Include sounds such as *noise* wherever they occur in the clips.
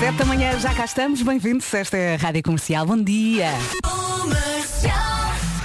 Sete da manhã, já cá estamos. Bem-vindos. Esta é a Rádio Comercial. Bom dia.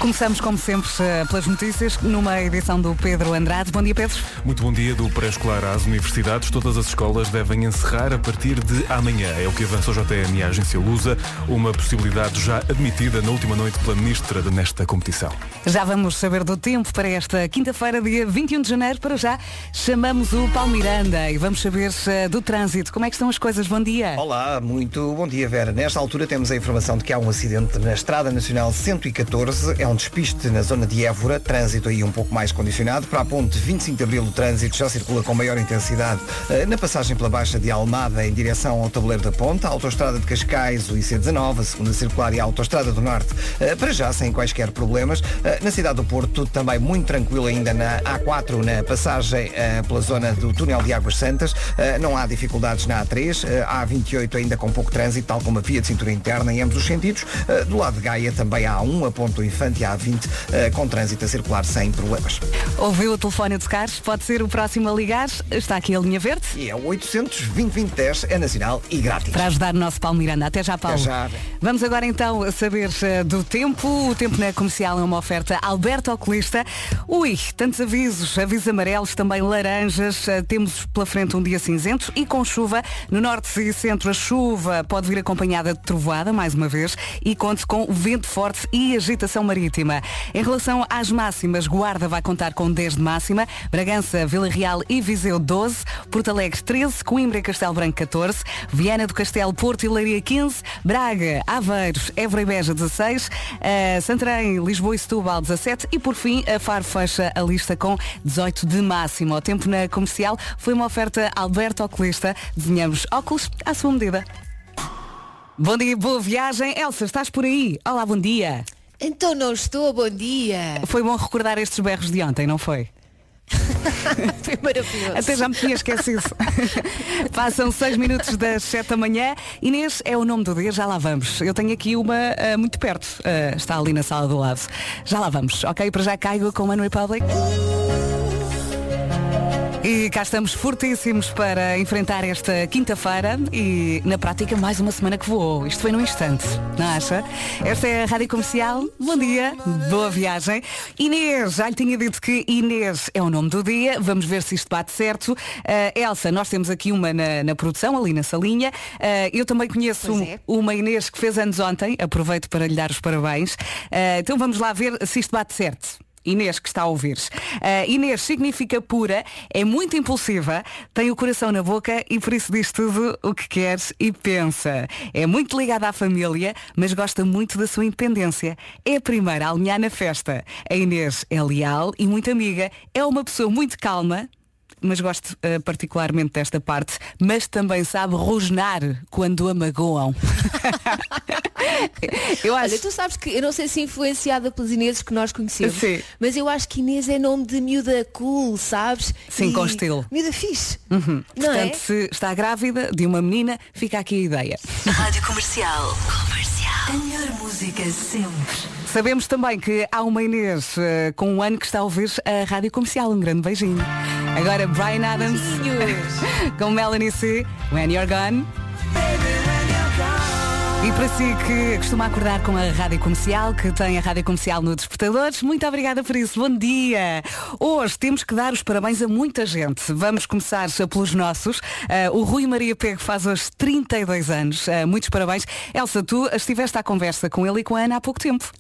Começamos, como sempre, eh, pelas notícias, numa edição do Pedro Andrade. Bom dia, Pedro. Muito bom dia do pré-escolar às universidades. Todas as escolas devem encerrar a partir de amanhã. É o que avança o JTN e a agência Lusa, uma possibilidade já admitida na última noite pela ministra nesta competição. Já vamos saber do tempo para esta quinta-feira, dia 21 de janeiro. Para já, chamamos o Paulo Miranda e vamos saber eh, do trânsito. Como é que estão as coisas? Bom dia. Olá, muito bom dia, Vera. Nesta altura temos a informação de que há um acidente na Estrada Nacional 114. É um despiste na zona de Évora, trânsito aí um pouco mais condicionado. Para a ponte 25 de Abril, o trânsito já circula com maior intensidade eh, na passagem pela Baixa de Almada em direção ao tabuleiro da ponta, a autoestrada de Cascais, o IC19, a segunda circular e a autoestrada do Norte, eh, para já sem quaisquer problemas. Eh, Na cidade do Porto, também muito tranquilo ainda na A4, na passagem pela zona do túnel de Águas Santas. Não há dificuldades na A3, eh, a A28 ainda com pouco trânsito, tal como a via de cintura interna em ambos os sentidos. Do lado de Gaia também há A1, a Ponto Infante e a A20 eh, com trânsito a circular sem problemas. Ouviu o telefone de Cars? Pode ser o próximo a ligar. Está aqui a linha verde. E é o 800 2010 é nacional e grátis. Para ajudar o nosso Paulo Miranda. Até já, Paulo. Até já. Vamos agora então saber eh, do tempo. O tempo na comercial é uma oferta Alberto Oculista. Ui, tantos avisos, avisos amarelos, também laranjas. Eh, Temos pela frente um dia cinzento e com chuva. No norte e centro a chuva pode vir acompanhada de trovoada, mais uma vez, e conte com vento forte e agitação marítima. Em relação às máximas, Guarda vai contar com 10 de máxima, Bragança, Vila Real e Viseu 12, Porto Alegre 13, Coimbra e Castelo Branco 14, Viana do Castelo, Porto e Leiria 15, Braga, Aveiros, Évora e Beja 16, eh, Santarém, Lisboa e Setúbal 17 e por fim a Faro fecha a lista com 18 de máximo. O tempo na comercial foi uma oferta Alberto Oculista. Desenhamos óculos à sua medida. Bom dia, boa viagem. Elsa, estás por aí? Olá, bom dia. Então não estou, bom dia. Foi bom recordar estes berros de ontem, não foi? *laughs* Foi maravilhoso. Até já me tinha esquecido. *laughs* Passam seis minutos das sete da manhã. Inês é o nome do dia, já lá vamos. Eu tenho aqui uma ah, muito perto. Ah, está ali na sala do lado. Já lá vamos, ok? Para já caigo com One Republic. E cá estamos fortíssimos para enfrentar esta quinta-feira e, na prática, mais uma semana que voou. Isto foi num instante, não acha? Esta é a Rádio Comercial. Bom dia, boa viagem. Inês, já lhe tinha dito que Inês é o nome do dia. Vamos ver se isto bate certo. Ah, Elsa, nós temos aqui uma na, na produção, ali na salinha. Ah, eu também conheço é. uma Inês que fez anos ontem. Aproveito para lhe dar os parabéns. Ah, então vamos lá ver se isto bate certo. Inês que está a ouvir. Uh, Inês significa pura, é muito impulsiva, tem o coração na boca e por isso diz tudo o que quer e pensa. É muito ligada à família, mas gosta muito da sua independência. É a primeira a alinhar na festa. A Inês é leal e muito amiga. É uma pessoa muito calma, mas gosto uh, particularmente desta parte, mas também sabe rosnar quando a magoam. *laughs* eu acho. Olha, tu sabes que eu não sei se influenciada pelos Ineses que nós conhecemos, Sim. mas eu acho que Inês é nome de miúda cool, sabes? Sim, com estilo. Miúda fixe. Uhum. É? Portanto, se está grávida de uma menina, fica aqui a ideia. Rádio Comercial. Comercial. A melhor música sempre. Sabemos também que há uma Inês eh, com um ano que está a ouvir a rádio comercial. Um grande beijinho. Agora Brian Adams *laughs* com Melanie C. When You're Gone. E para si que costuma acordar com a Rádio Comercial, que tem a Rádio Comercial no Despertadores, muito obrigada por isso. Bom dia! Hoje temos que dar os parabéns a muita gente. Vamos começar pelos nossos. Ah, o Rui Maria Pego faz hoje 32 anos. Ah, muitos parabéns. Elsa, tu estiveste à conversa com ele e com a Ana há pouco tempo.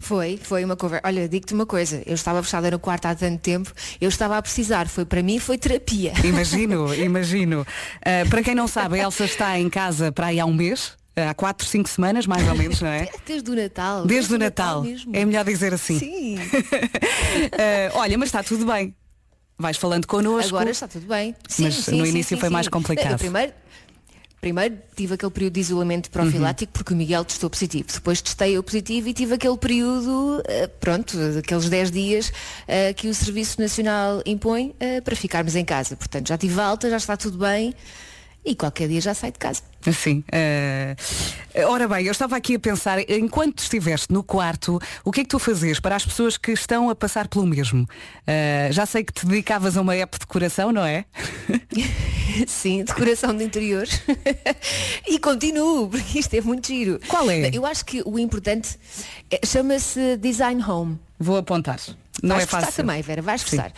Foi, foi uma conversa. Olha, digo-te uma coisa, eu estava fechada no quarto há tanto tempo, eu estava a precisar, foi para mim, foi terapia. *laughs* Imagino, imagino. Ah, para quem não sabe, a Elsa está em casa para aí há um mês. Há quatro, cinco semanas, mais ou menos, não é? *laughs* Desde o Natal. Desde o Natal. mesmo. É melhor dizer assim. Sim. *laughs* Ah, olha, mas está tudo bem. Vais falando connosco. Agora está tudo bem. Sim, Mas sim, no sim, início foi mais complicado. Eu primeiro, primeiro tive aquele período de isolamento profilático porque o Miguel testou positivo. Depois testei o positivo e tive aquele período, eh, pronto, daqueles 10 dias eh, que o Serviço Nacional impõe eh, para ficarmos em casa. Portanto, já tive alta, já está tudo bem. E qualquer dia já sai de casa. Sim. eh, ora bem, eu estava aqui a pensar, enquanto estiveste no quarto, o que é que tu fazias para as pessoas que estão a passar pelo mesmo? Eh, já sei que te dedicavas a uma app de decoração, não é? *laughs* Sim, decoração de interior. *laughs* e continuo, porque isto é muito giro. Qual é? Eu acho que o importante é- chama-se Design Home. Vou apontar. Não vais é fácil. também, Vera, vais gostar.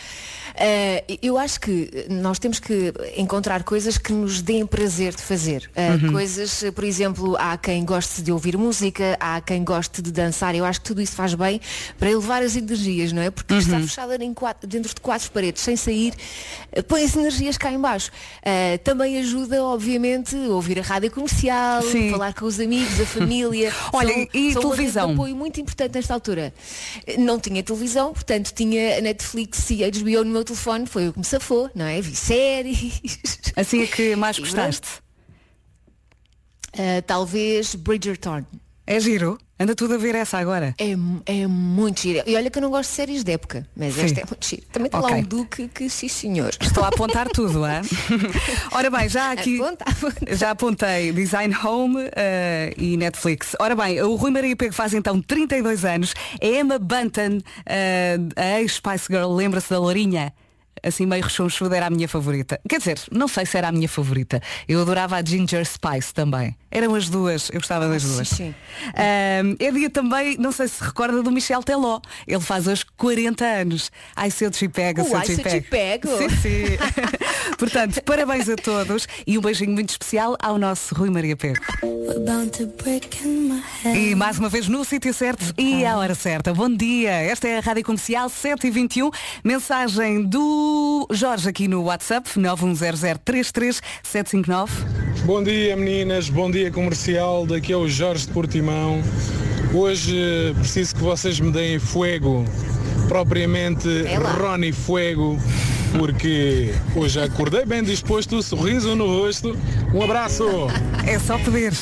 Uh, eu acho que nós temos que encontrar coisas que nos deem prazer de fazer. Uh, Uhum. Coisas, por exemplo, há quem goste de ouvir música, há quem goste de dançar. Eu acho que tudo isso faz bem para elevar as energias, não é? Porque Uhum. estar fechada quatro- dentro de quatro paredes, sem sair, uh, põe as energias cá em baixo. Uh, também ajuda, obviamente, a ouvir a rádio comercial, Sim. falar com os amigos, a família. *laughs* Olha, São- e são televisão? apoio muito importante nesta altura. Não tinha televisão, portanto tinha a Netflix e a HBO no meu telefone, foi o que me safou, não é? Vi séries. Assim é que mais gostaste. Ah, *laughs* talvez Bridgerton. É giro? Anda tudo a ver essa agora. É, é muito giro. E olha que eu não gosto de séries de época, mas Sim. esta é muito giro. Também tem Ok. lá um Duque que sim senhor. Estou a apontar tudo, é? *laughs* Ora bem, já aqui. Aponta, aponta. Já apontei Design Home eh, e Netflix. Ora bem, o Rui Maria Pego faz então 32 anos. A Emma Bunton, eh, a ex-Spice Girl, lembra-se da Lourinha? Assim meio rechonchuda era a minha favorita. Quer dizer, não sei se era a minha favorita. Eu adorava a Ginger Spice também. Eram as duas, eu gostava das sim, duas. sim. Ahm, é dia também, não sei se recorda do Michel Teló. Ele faz hoje 40 anos. Ai, se eu te pego, se eu te eu te pego. pego. Sim, sim. *laughs* Portanto, parabéns a todos e um beijinho muito especial ao nosso Rui Maria Pego. E mais uma vez no sítio certo e à hora certa. Bom dia, esta é a Rádio Comercial 7h21. Mensagem do Jorge aqui no WhatsApp 910033759. Bom dia meninas, bom dia comercial, daqui é o Jorge de Portimão. Hoje eh, preciso que vocês me deem fuego, propriamente. Ronnie Fuego, porque hoje acordei bem disposto, sorriso no rosto. Um abraço! É só pedir.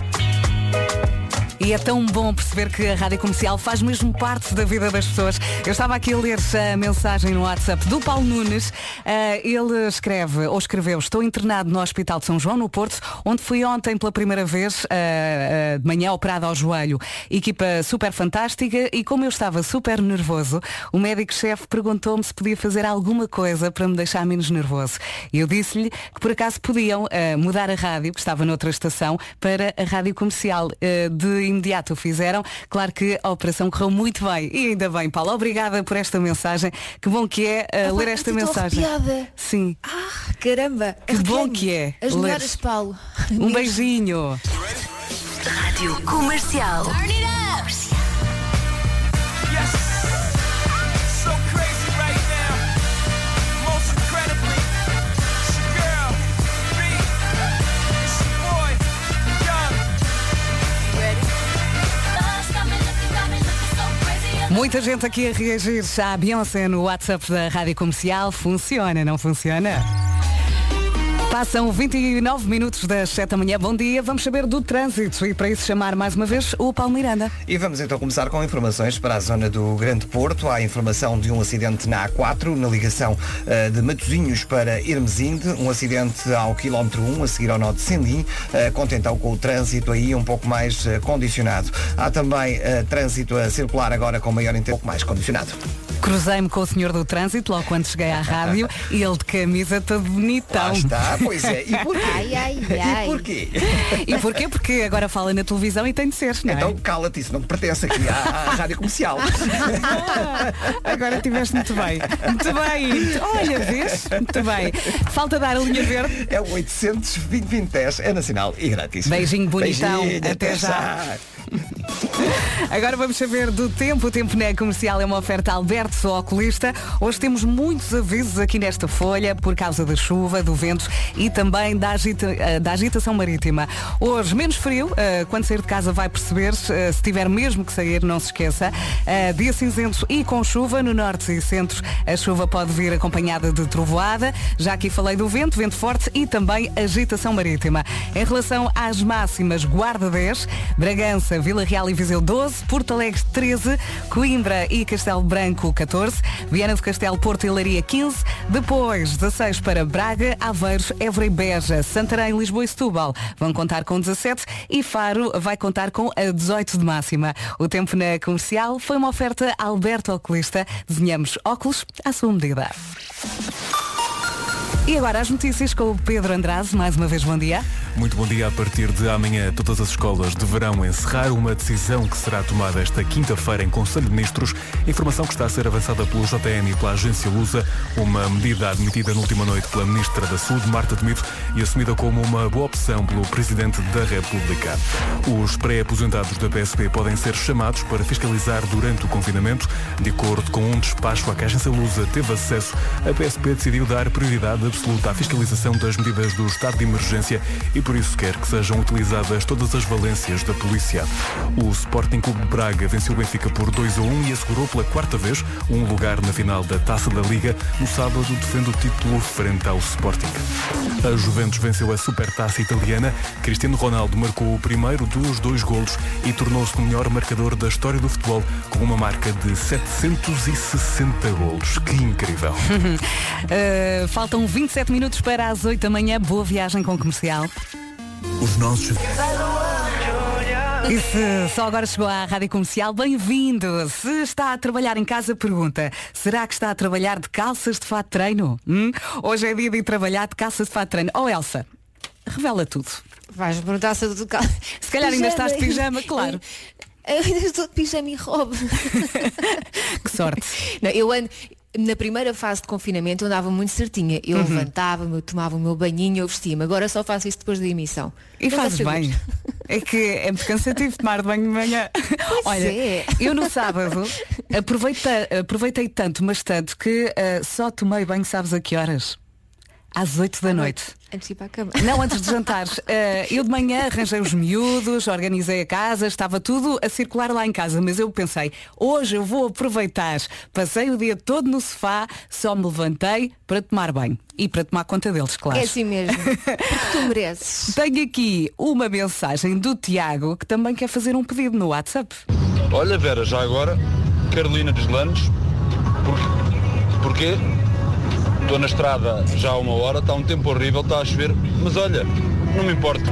E é tão bom perceber que a rádio comercial faz mesmo parte da vida das pessoas. Eu estava aqui a ler a mensagem no WhatsApp do Paulo Nunes. Ah, ele escreve, ou escreveu, estou internado no Hospital de São João, no Porto, onde fui ontem pela primeira vez, ah, ah, de manhã operado ao joelho. Equipa super fantástica e como eu estava super nervoso, o médico-chefe perguntou-me se podia fazer alguma coisa para me deixar menos nervoso. Eu disse-lhe que por acaso podiam mudar a rádio, que estava noutra estação, para a rádio comercial. De imediato o fizeram. Claro que a operação correu muito bem. E ainda bem, Paulo. Obrigada por esta mensagem. Que bom que é ah, Ah, ler esta mensagem. arrepiada. Sim. Ah, caramba. Que bom que é As ler. melhores, Paulo. Um beijinho. Rádio Comercial. Muita gente aqui a reagir à Beyoncé no WhatsApp da Rádio Comercial. Funciona, não funciona? Passam 29 minutos das 7 da manhã. Bom dia. Vamos saber do trânsito e para isso chamar mais uma vez o Paulo Miranda. E vamos então começar com informações para a zona do Grande Porto. Há informação de um acidente na A4, na ligação eh, de Matosinhos para Hermesinde. Um acidente ao quilómetro 1, a seguir ao nó de Sendim, uh, conta então com o trânsito aí um pouco mais eh, condicionado. Há também eh, trânsito a circular agora com maior intensidade, um pouco mais condicionado. Cruzei-me com o senhor do trânsito logo quando cheguei à rádio *laughs* e ele de camisa todo bonitão. Lá está, pois é. E *laughs* porquê? Ai, ai, E ai. porquê? E porquê? Porque agora fala na televisão e tem de ser, não é? Então cala-te, isso não te pertence aqui à, à rádio comercial. Ah, agora estiveste muito bem. Muito bem. Olha, vês? Muito bem. Falta dar a linha verde. É o 800 2010 é nacional e grátis. Beijinho bonitão. Beijinho, Até já. Agora vamos saber do tempo. O tempo na comercial é uma oferta Alberto Oculista. Hoje temos muitos avisos aqui nesta folha por causa da chuva, do vento e também da, agita- eh, da agitação marítima. Hoje menos frio, eh, quando sair de casa vai perceber, eh, se tiver mesmo que sair, não se esqueça. Dia cinzento e com chuva no norte e centro. A chuva pode vir acompanhada de trovoada. Já aqui falei do vento, vento forte e também agitação marítima. Em relação às máximas, Guarda 10, Bragança, Vila Real Funchal e Viseu 12, Porto Alegre 13, Coimbra e Castelo Branco 14, Viana do Castelo, Porto e Leiria 15, depois 16 para Braga, Aveiros, Évora e Beja, Santarém, Lisboa e Setúbal vão contar com 17 e Faro vai contar com a 18 de máxima. O tempo na comercial foi uma oferta Alberto Oculista. Desenhamos óculos à sua medida. E agora as notícias com o Pedro Andrade. Mais uma vez, bom dia. Muito bom dia. A partir de amanhã, todas as escolas deverão encerrar uma decisão que será tomada esta quinta-feira em Conselho de Ministros. Informação que está a ser avançada pelo JN e pela agência Lusa. Uma medida admitida na última noite pela Ministra da Saúde, Marta Temido, e assumida como uma boa opção pelo Presidente da República. Os pré-aposentados da PSP podem ser chamados para fiscalizar durante o confinamento. De acordo com um despacho a que a agência Lusa teve acesso, a PSP decidiu dar prioridade absoluta à fiscalização das medidas do estado de emergência e por isso quer que sejam utilizadas todas as valências da polícia. O Sporting Clube de Braga venceu o Benfica por 2 a 1 e assegurou pela quarta vez um lugar na final da Taça da Liga. No sábado defende o título frente ao Sporting. A Juventus venceu a Supertaça italiana. Cristiano Ronaldo marcou o primeiro dos dois golos e tornou-se o melhor marcador da história do futebol com uma marca de 760 golos. Que incrível! Uh, *laughs* faltam 27 minutos para as 8 da manhã. Boa viagem com o comercial. Os nossos. E se só agora chegou à Rádio Comercial, bem-vindo! Se está a trabalhar em casa, pergunta, será que está a trabalhar de calças de fato de treino? Hum? Hoje é dia de ir trabalhar de calças de fato de treino. Oh Elsa, revela tudo. Vais perguntar se eu estou. *laughs* Se calhar ainda estás de pijama, claro. Eu ainda estou de pijama e robe. *laughs* Que sorte. Não, eu ando, na primeira fase de confinamento eu andava muito certinha. Eu Uhum. levantava-me, eu tomava o meu banhinho, eu vestia-me. Agora só faço isso depois da emissão. E Não fazes bem. É que é muito cansativo tomar banho de manhã. *laughs* Olha, é. eu no sábado aproveitei, aproveitei tanto, mas tanto, que ah, só tomei banho, sabes a que horas? Às 8 da noite. Antes de ir para a cama. *laughs* Não, antes de *laughs* jantar. Eh, eu de manhã arranjei os miúdos, organizei a casa, estava tudo a circular lá em casa, mas eu pensei, hoje eu vou aproveitar. Passei o dia todo no sofá, só me levantei para tomar banho. E para tomar conta deles, claro. É assim mesmo. Porque tu mereces. *laughs* Tenho aqui uma mensagem do Tiago que também quer fazer um pedido no WhatsApp. Olha Vera, já agora, Carolina dos Lanos, por, porquê? Estou na estrada já há uma hora, está um tempo horrível, está a chover, mas olha, não me importo.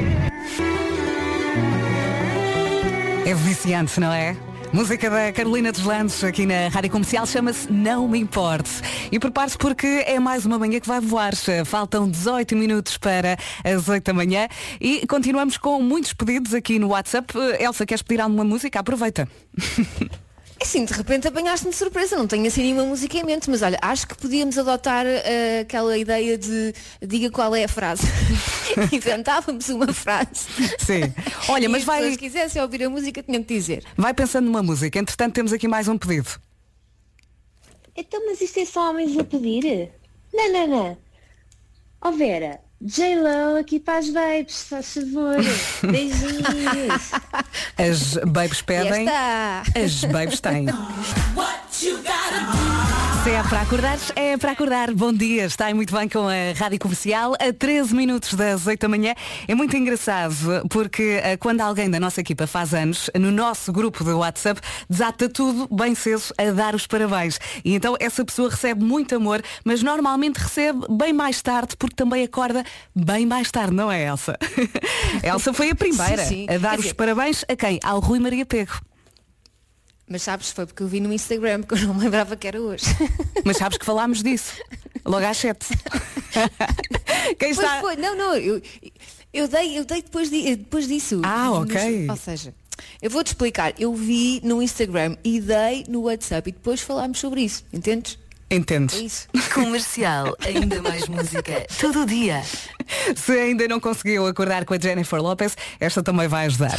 É viciante, não é? Música da Carolina dos Landes aqui na Rádio Comercial chama-se Não Me Importe. E prepare-se porque é mais uma manhã que vai voar. Faltam 18 minutos para as 8 da manhã e continuamos com muitos pedidos aqui no WhatsApp. Elsa, queres pedir alguma música? Aproveita. *laughs* Assim, de repente apanhaste-me de surpresa, não tenho assim nenhuma música em mente, mas olha, acho que podíamos adotar eh, aquela ideia de diga qual é a frase. *laughs* Inventávamos uma frase. Sim. Olha, E mas as vai, pessoas quisessem ouvir a música, tinham que dizer. vai pensando numa música. Entretanto, temos aqui mais um pedido. Então, mas isto é só homens a pedir? Não, não, não. Ó Vera, J-Lo aqui para as babes, faz favor. *laughs* Beijinhos. As babes pedem, as babes têm. Se é para acordar, é para acordar. Bom dia, está aí muito bem com a Rádio Comercial, a 13 minutos das 8 da manhã. É muito engraçado porque eh, quando alguém da nossa equipa faz anos, no nosso grupo do WhatsApp, desata tudo bem cedo a dar os parabéns. E então essa pessoa recebe muito amor, mas normalmente recebe bem mais tarde porque também acorda bem mais tarde, não é Elsa? *laughs* Elsa foi a primeira Sim, sim. a dar os dizer- parabéns a quem? Ao Rui Maria Pego. Mas sabes, foi porque eu vi no Instagram, porque eu não me lembrava que era hoje. *laughs* Mas sabes que falámos disso. Logo às 7. *laughs* Quem Pois está. foi, não, não, eu, eu dei, eu dei depois, di- depois disso. Ah, Nos- ok. ou seja, eu vou-te explicar, eu vi no Instagram e dei no WhatsApp e depois falámos sobre isso, entendes? É Entendes? isso. Comercial, ainda mais música. Todo dia. Se ainda não conseguiu acordar com a Jennifer Lopez, esta também vai ajudar.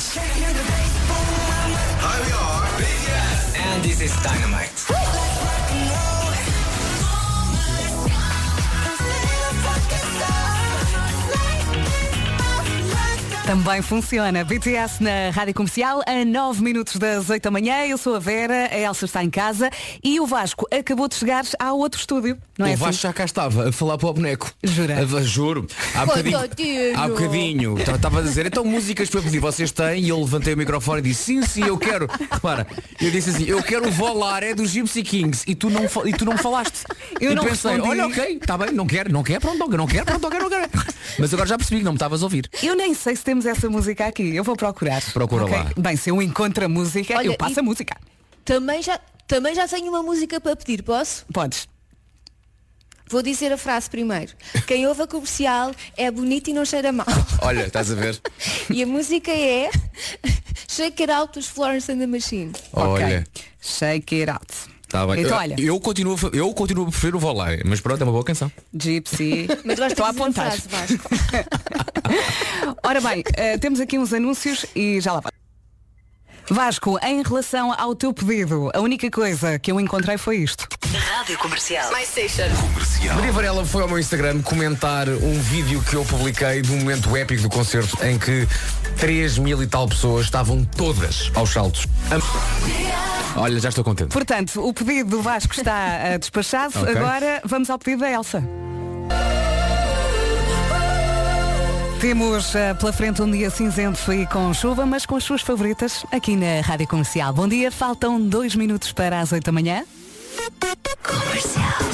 And this is Dynamite. Também funciona. BTS na Rádio Comercial, a 9 minutos das 8 da manhã. Eu sou a Vera, a Elsa está em casa e o Vasco acabou de chegar ao outro estúdio. Não é o Vasco assim? já cá estava a falar para o boneco. Jura? A- juro. Há bocadinho. Há bocadinho. Estava a dizer, então músicas para pedir, vocês têm? E eu levantei o microfone e disse, sim, sim, eu quero. Repara, eu disse assim, eu quero o Volar, é dos Gypsy Kings. E tu não, e tu não falaste. Eu e não pensei, respondi. olha, ok, está bem, não quero, não quero, pronto, não quero, não quero, pronto, não quero, não quero. Mas agora já percebi que não me estavas a ouvir. Eu nem sei se temos essa música aqui. Eu vou procurar. Procura Ok? lá. Bem, se eu encontro a música, Olha, eu passo a música. Também já, também já tenho uma música para pedir, posso? Podes. Vou dizer a frase primeiro. Quem ouve a comercial é bonito e não cheira mal. Olha, estás a ver? E a música é Shake It Out dos Florence and the Machine. Olha. Ok. Shake it out. Tá bem. Então, eu, olha. eu continuo, eu continuo a preferir o Volar, mas pronto, é uma boa canção. Gypsy. *laughs* Mas vais ter Estou a apontar. frase. *laughs* Ora bem, eh, temos aqui uns anúncios e já lá vai. Vasco, em relação ao teu pedido, a única coisa que eu encontrei foi isto. Rádio Comercial. My station. Maria Varela foi ao meu Instagram comentar um vídeo que eu publiquei de um momento épico do concerto em que 3 mil e tal pessoas estavam todas aos saltos. Am- Olha, já estou contente. Portanto, o pedido do Vasco está eh, despachado. *laughs* Ok. Agora vamos ao pedido da Elsa. Temos eh, pela frente um dia cinzento e com chuva, mas com as suas favoritas aqui na Rádio Comercial. Bom dia, faltam dois minutos para as 8 da manhã. Comercial.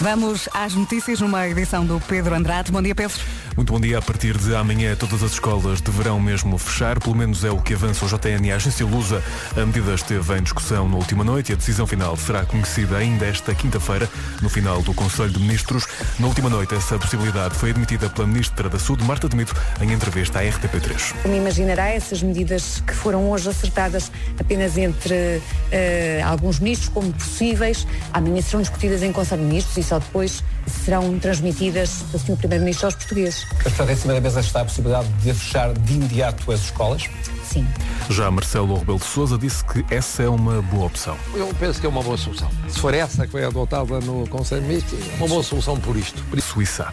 Vamos às notícias numa edição do Pedro Andrade. Bom dia, Pedro. Muito bom dia. A partir de amanhã, todas as escolas deverão mesmo fechar. Pelo menos é o que avança o JN e a agência Lusa. A medida esteve em discussão na última noite e a decisão final será conhecida ainda esta quinta-feira, no final do Conselho de Ministros. Na última noite, essa possibilidade foi admitida pela Ministra da Saúde, Marta Demito, em entrevista à RTP3. Como imaginará, essas medidas que foram hoje acertadas apenas entre eh, alguns ministros como possíveis, amanhã serão discutidas em Conselho de Ministros e só depois serão transmitidas do Sr. Primeiro-Ministro aos portugueses. Mas, portanto, em cima da mesa está a possibilidade de fechar de imediato as escolas? Sim. Já Marcelo Rebelo de Sousa disse que essa é uma boa opção. Eu penso que é uma boa solução. Se for essa que foi adotada no Conselho de Ministros, é uma boa solução por isto. Por isso. Suíça.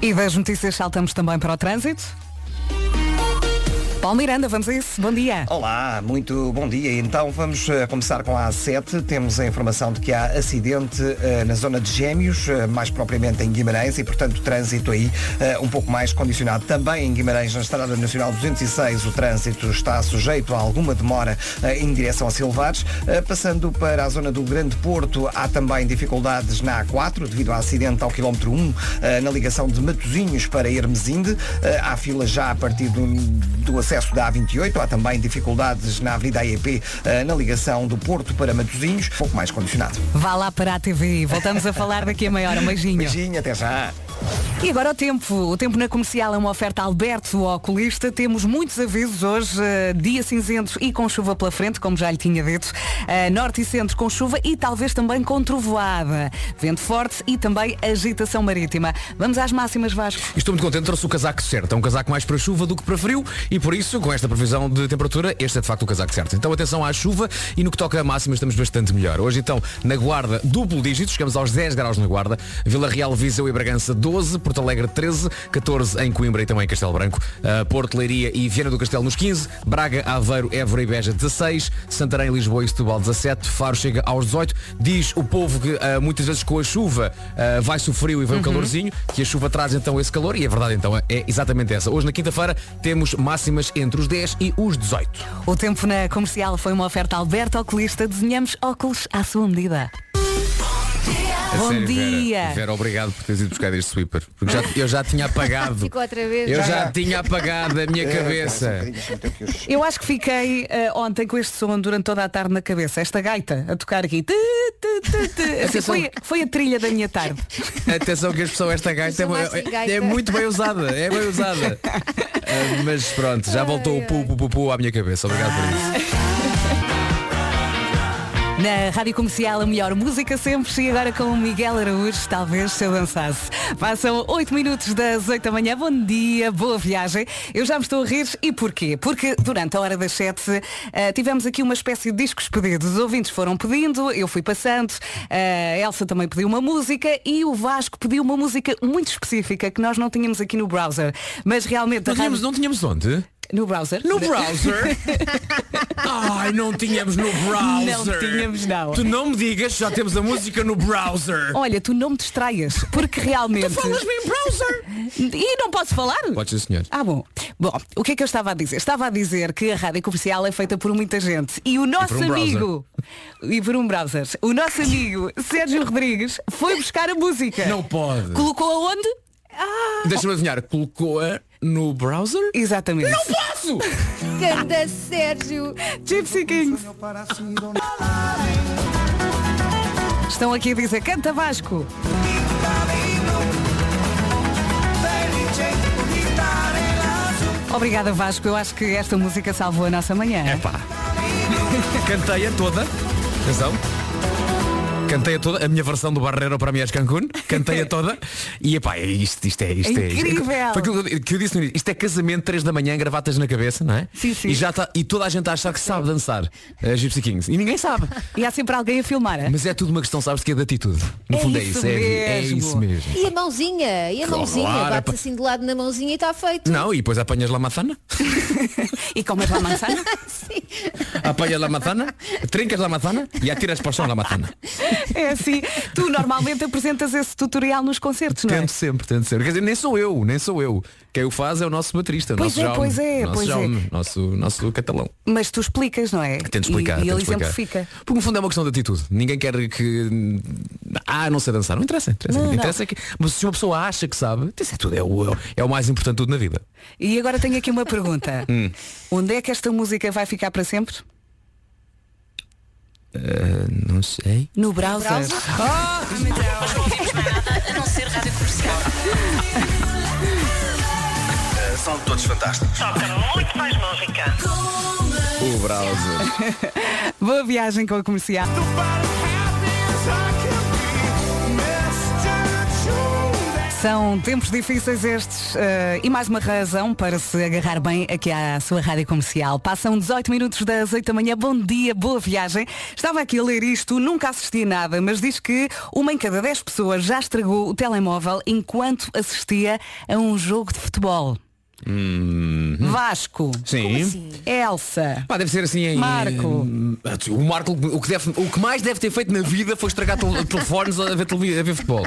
E das notícias saltamos também para o trânsito. Paulo Miranda, vamos a isso. Bom dia. Olá, muito bom dia. Então vamos eh, começar com a A7. Temos a informação de que há acidente eh, na zona de Gêmeos, eh, mais propriamente em Guimarães, e portanto trânsito aí um pouco mais condicionado. Também em Guimarães, na Estrada Nacional 206, o trânsito está sujeito a alguma demora em direção a Silvares. Passando para a zona do Grande Porto, há também dificuldades na A4, devido ao acidente ao quilómetro 1, eh, na ligação de Matosinhos para Hermesinde. Há fila já a partir do, do acesso da A28. Há também dificuldades na Avenida AEP eh, na ligação do Porto para Matosinhos, pouco mais condicionado. Vá lá para a TV. Voltamos a falar daqui a meia hora. Um beijinho. Beijinho, até já. E agora o tempo. O tempo na comercial é uma oferta Alberto, o oculista. Temos muitos avisos hoje. eh, dia cinzento e com chuva pela frente, como já lhe tinha dito. Eh, norte e centro com chuva e talvez também com trovoada. Vento forte e também agitação marítima. Vamos às máximas, Vasco. Estou muito contente, trouxe o casaco certo. É um casaco mais para chuva do que para frio e por isso, com esta previsão de temperatura, este é de facto o casaco certo. Então atenção à chuva e no que toca a máxima estamos bastante melhor. Hoje então, na Guarda, duplo dígito, chegamos aos 10 graus na Guarda, Vila Real, Viseu e Bragança 12, Porto Alegre 13, 14 em Coimbra e também em Castelo Branco, uh, Porto Leiria e Viana do Castelo nos 15, Braga, Aveiro, Évora e Beja 16, Santarém, Lisboa e Setúbal 17, Faro chega aos 18. Diz o povo que uh, muitas vezes com a chuva uh, vai-se o frio e vem o calorzinho, que a chuva traz então esse calor e a verdade então é exatamente essa. Hoje na quinta-feira temos máximas entre os 10 e os 18. O tempo na comercial foi uma oferta Alberto Oculista. Desenhamos óculos à sua medida. A Bom sério, dia. Vera, Vera, obrigado por teres ido buscar este sweeper. Porque já- eu já tinha apagado. Ficou outra vez. Eu já tinha apagado a minha É, cabeça. Eu acho que fiquei eh, ontem com este som durante toda a tarde na cabeça. Esta gaita a tocar aqui. Tu, tu, tu, tu. *laughs* Assim, foi, foi a trilha da minha tarde. Atenção que a expressão esta gaita é, é- gaita. é muito bem usada. É bem usada. *laughs* Ah, mas pronto, já voltou o pu, pu, pu, pu à minha cabeça. Obrigado por isso. *laughs* Na Rádio Comercial, a melhor música sempre e agora com o Miguel Araújo, talvez se eu dançasse. Passam 8 minutos das 8 da manhã, bom dia, boa viagem. Eu já me estou a rir e porquê? Porque durante a hora das 7 eh, tivemos aqui uma espécie de discos pedidos. Os ouvintes foram pedindo, eu fui passando, eh, a Elsa também pediu uma música e o Vasco pediu uma música muito específica que nós não tínhamos aqui no browser. Mas realmente Não tínhamos, rádio- não tínhamos onde? No browser? No browser? *laughs* Ai, não tínhamos no browser. Não tínhamos, não. Tu não me digas, já temos a música no browser. Olha, tu não me distraias, porque realmente. Tu falas-me em browser. *laughs* E não posso falar? Pode ser, senhor. Ah, bom. Bom, o que é que eu estava a dizer? Estava a dizer que a rádio comercial é feita por muita gente. E o nosso por um amigo. E por um browser. O nosso amigo Sérgio Rodrigues foi buscar a música. Não pode. Colocou aonde? Deixa-me adivinhar, colocou-a no browser? Exatamente. Não posso! *laughs* Canta Sérgio. Gypsy Kings. Estão aqui a dizer, canta Vasco. Obrigada Vasco, eu acho que esta música salvou a nossa manhã. É pá. Cantei-a toda. Atenção. Cantei-a toda, a minha versão do Barreiro para Mies Cancún, cantei-a toda e epá, é isto, isto é isto é, Incrível. Foi aquilo que eu disse no início, isto é casamento 3 da manhã, gravatas na cabeça, não é? Sim, sim. E, já tá, e toda a gente a achar que sabe dançar a Gypsy Kings. E ninguém sabe. E há sempre alguém a filmar. é? Mas é tudo uma questão, sabes, que é de atitude. No É fundo é isso isso. É, é mesmo. isso mesmo. E a mãozinha, e a Claro, mãozinha, é bate pa- assim de lado na mãozinha e está feito. Não, e depois apanhas lá manzana, *laughs* E comes a manzana? *laughs* apanhas lá manzana, trincas lá manzana e atiras para o chão lá manzana. *laughs* É assim. Tu normalmente apresentas esse tutorial nos concertos, não é? Tento sempre, tento sempre. Quer dizer, nem sou eu, nem sou eu. Quem o faz é o nosso baterista, o Pois nosso é, Jaume, pois é, nosso pois é. Jaume, nosso, nosso catalão. Mas tu explicas, não é? Tento explicar. E, e ele exemplifica. Porque no fundo é uma questão de atitude. Ninguém quer que. Ah, não sei dançar. Não interessa. interessa. Não, interessa É que... Mas se uma pessoa acha que sabe, isso é tudo. É o, é o mais importante de tudo na vida. E agora tenho aqui uma pergunta. *laughs* Hum. Onde é que esta música vai ficar para sempre? Ah, não sei. No browser. Ah! Nós não ouvimos mais nada a não ser rádio comercial. São todos fantásticos. Toca muito mais música. O browser. *laughs* Boa viagem com a comercial. São tempos difíceis estes eh, e mais uma razão para se agarrar bem aqui à sua rádio comercial. Passam 18 minutos das 8 da manhã. Bom dia, boa viagem. Estava aqui a ler isto, nunca assisti a nada, mas diz que uma em cada 10 pessoas já estragou o telemóvel enquanto assistia a um jogo de futebol. Vasco. Sim. Elsa. Pá, deve ser assim em. Marco. O Marco, o que, deve, o que mais deve ter feito na vida foi estragar tel- *laughs* telefones a ver, televi- a ver futebol.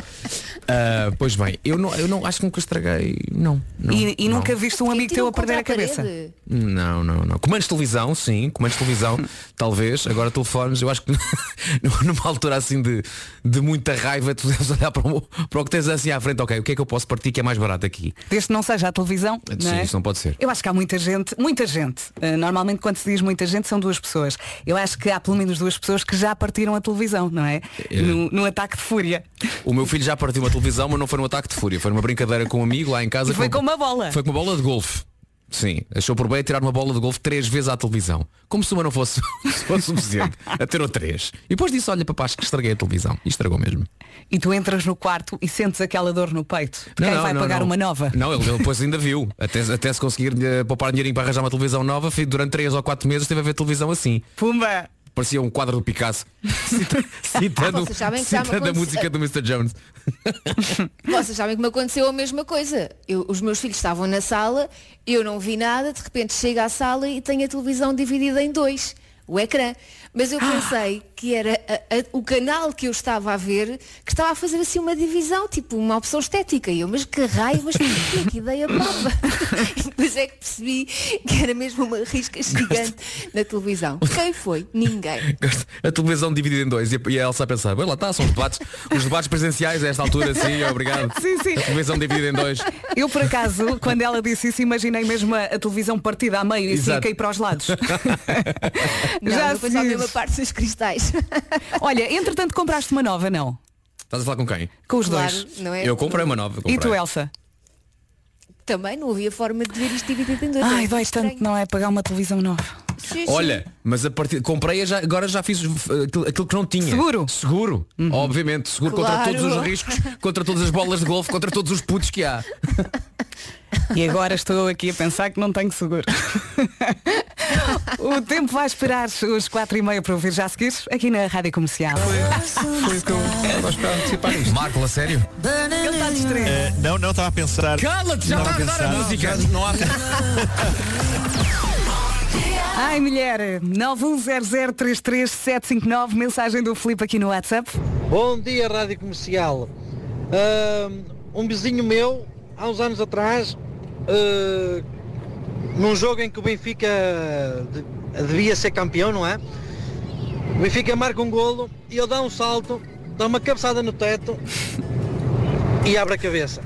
Ah, pois bem, eu não, eu não acho que nunca estraguei. Não. não E, e não. nunca viste um amigo teu a perder a cabeça. Não, não, não. Comandos de televisão, sim, comandos de televisão, *laughs* talvez. Agora telefones, eu acho que *laughs* numa altura assim de, de muita raiva, tu deves olhar para o, para o que tens assim à frente, ok, o que é que eu posso partir que é mais barato aqui? Desde que não seja a televisão. Sim, é? isso não pode ser. Eu acho que há muita gente, muita gente. Uh, normalmente quando se diz muita gente são duas pessoas. Eu acho que há pelo menos duas pessoas que já partiram a televisão, não é? É. No, no ataque de fúria. O meu filho já partiu uma televisão, mas não foi um ataque de fúria, foi uma brincadeira com um amigo lá em casa. E foi com uma bola. Foi com uma bola de golfe. Sim, achou por bem tirar uma bola de golfe três vezes à televisão. Como se uma não fosse, *laughs* se fosse suficiente. A ter o três. E depois disse, olha papás, que estraguei a televisão. E estragou mesmo. E tu entras no quarto e sentes aquela dor no peito. Não, Quem não, vai não, pagar uma nova? Não, ele ele depois ainda viu. Até, até se conseguir eh, poupar dinheirinho para arranjar uma televisão nova, durante três ou quatro meses esteve a ver televisão assim. Pumba! Parecia um quadro do Picasso. *laughs* Cita- Citando, citando a música do Mr. Jones. *laughs* *laughs* Vocês sabem que me aconteceu a mesma coisa. Eu- os meus filhos estavam na sala, eu não vi nada, de repente chego à sala e tenho a televisão dividida em dois, o ecrã. Mas eu pensei que era a- a- o canal que eu estava a ver que estava a fazer assim uma divisão, tipo uma opção estética. E eu, mas que raio, mas que, que ideia papa. *laughs* E depois é que percebi que era mesmo uma risca gigante na televisão. Quem foi? Ninguém. A televisão dividida em dois e a, e a Elsa a pensar, "Bem, lá está, são os debates, os debates presenciais a esta altura, sim, obrigado. *laughs* Sim, sim. A televisão dividida em dois. Eu por acaso, quando ela disse isso, imaginei mesmo a, a televisão partida a meio e assim a cair para os lados. *laughs* Não, Já depois fiz. mesma parte dos cristais. *laughs* Olha, entretanto compraste uma nova, não? Estás a falar com quem? Com os Claro, dois. não é? Eu comprei uma nova. E comprei. tu, Elsa? Também não havia forma de ver isto dividido em dois. Ai, É dói estranho. tanto, não é? Pagar uma televisão nova. Sim, Olha, mas a partir comprei já, agora já fiz uh, aquilo, aquilo que não tinha. Seguro? Seguro. Obviamente, seguro contra Claro. todos os riscos, contra todas as bolas de golfe, contra todos os putos que há. *laughs* E agora estou aqui a pensar que não tenho seguro. o tempo vai esperar os quatro e meia para ouvir já a seguir aqui na Rádio Comercial. Foi o que eu gosto para antecipar isto. Marco, a sério? Ele está distraído. Eh, não, não estava a pensar. Cala-te, já Estava está a dar a pensar. música. Já Não há... Ai, mulher, 910033759, mensagem do Filipe aqui no WhatsApp. Bom dia, Rádio Comercial. Um vizinho meu, há uns anos atrás, ah, num jogo em que o Benfica de- devia ser campeão, não é? O Benfica marca um golo e ele dá um salto, dá uma cabeçada no teto *laughs* e abre a cabeça.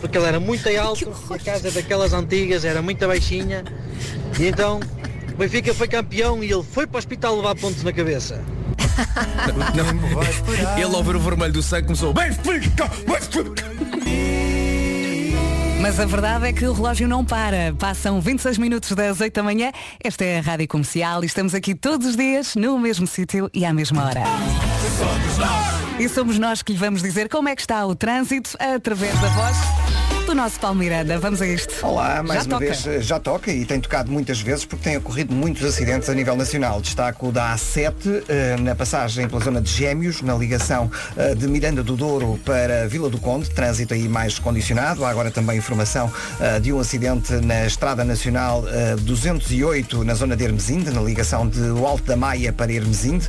Porque ele era muito *laughs* alto, a casa daquelas antigas era muito baixinha. E então o Benfica foi campeão e ele foi para o hospital levar pontos na cabeça. Ele ao ver o vermelho do sangue começou. Benfica! Benfica! Mas a verdade é que o relógio não para. Passam 26 minutos das 8 da manhã. Esta é a Rádio Comercial e estamos aqui todos os dias no mesmo sítio e à mesma hora. E somos nós que lhe vamos dizer como é que está o trânsito através da voz do nosso Paulo Miranda. Vamos a isto. Olá, mais Já uma toca. vez eh, já toca e tem tocado muitas vezes porque tem ocorrido muitos acidentes a nível nacional. Destaco o da A7 eh, na passagem pela zona de Gêmeos, na ligação eh, de Miranda do Douro para Vila do Conde, trânsito aí mais condicionado. Há agora também informação de um acidente na Estrada Nacional eh, 208 na zona de Hermesinde, na ligação de Alto da Maia para Hermesinde.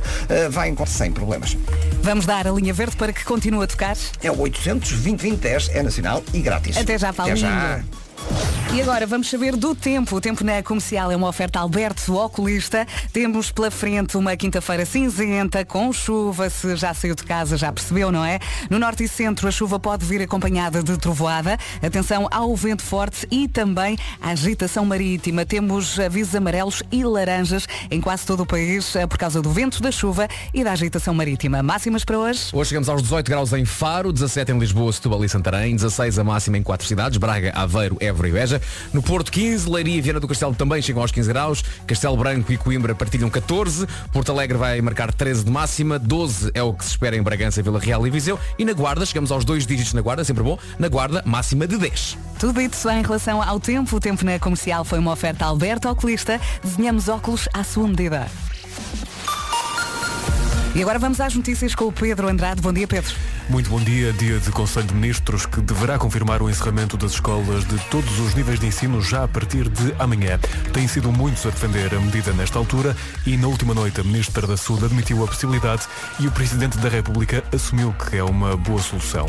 Vai encontrar sem problemas. Vamos dar a linha verde para que continue a tocar. É o 800 2010 é nacional e grátis. Até já, Paulinho. Até já. E agora vamos saber do tempo. O tempo na comercial é uma oferta Alberto Oculista. Temos pela frente uma quinta-feira cinzenta com chuva. Se já saiu de casa, já percebeu, não é? No norte e centro, a chuva pode vir acompanhada de trovoada. Atenção ao vento forte e também à agitação marítima. Temos avisos amarelos e laranjas em quase todo o país eh, por causa do vento, da chuva e da agitação marítima. Máximas para hoje? Hoje chegamos aos 18 graus em Faro, 17 em Lisboa, Setúbal e Santarém, 16 a máxima em quatro cidades, Braga, Aveiro, Évora e Beja. No Porto, 15, Leiria e Viana do Castelo também chegam aos 15 graus, Castelo Branco e Coimbra partilham 14, Porto Alegre vai marcar 13 de máxima, 12 é o que se espera em Bragança, Vila Real e Viseu e na Guarda, chegamos aos dois dígitos na Guarda, sempre bom, na Guarda, máxima de 10. Tudo isso em relação ao tempo. O tempo na comercial foi uma oferta Alberto Oculista. Desenhamos óculos à sua medida. E agora vamos às notícias com o Pedro Andrade. Bom dia, Pedro. Muito bom dia, dia de Conselho de Ministros que deverá confirmar o encerramento das escolas de todos os níveis de ensino já a partir de amanhã. Têm sido muitos a defender a medida nesta altura e na última noite a Ministra da Saúde admitiu a possibilidade e o Presidente da República assumiu que é uma boa solução.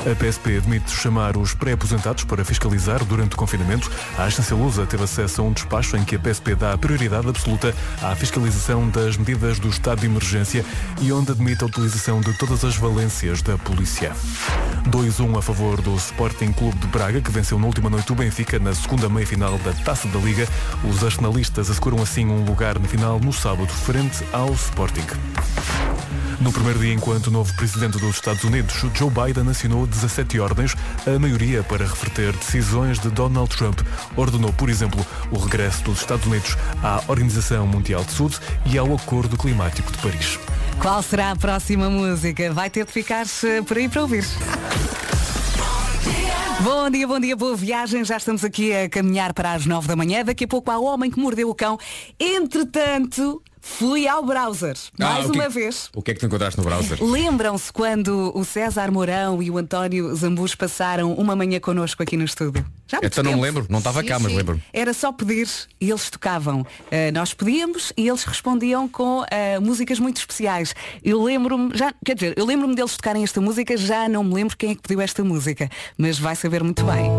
A PSP admite chamar os pré-aposentados para fiscalizar durante o confinamento. A Agência Lusa teve acesso a um despacho em que a PSP dá prioridade absoluta à fiscalização das medidas do estado de emergência e onde admite a utilização de todas as valências da polícia. 2-1 a favor do Sporting Clube de Braga, que venceu na última noite o Benfica na segunda meia-final da Taça da Liga. Os arsenalistas asseguram assim um lugar na final no sábado, frente ao Sporting. No primeiro dia, enquanto novo presidente dos Estados Unidos, Joe Biden assinou 17 ordens, a maioria para reverter decisões de Donald Trump. Ordenou, por exemplo, o regresso dos Estados Unidos à Organização Mundial de Saúde e ao Acordo Climático de Paris. Qual será a próxima música? Vai ter de ficar eh, por aí para ouvir. Bom dia, bom dia, boa viagem. Já estamos aqui a caminhar para as nove da manhã. Daqui a pouco há o homem que mordeu o cão. Entretanto, fui ao browser. Mais Ah, o que- uma vez. O que é que tu encontraste no browser? Lembram-se quando o César Mourão e o António Zambus passaram uma manhã connosco aqui no estúdio? Já há muito Então não me tempo. lembro, não estava cá, mas lembro. Era só pedir e eles tocavam. Uh, nós pedíamos e eles respondiam com uh, músicas muito especiais. Eu lembro-me, já, quer dizer, eu lembro-me deles tocarem esta música, já não me lembro quem é que pediu esta música, mas vai saber muito bem.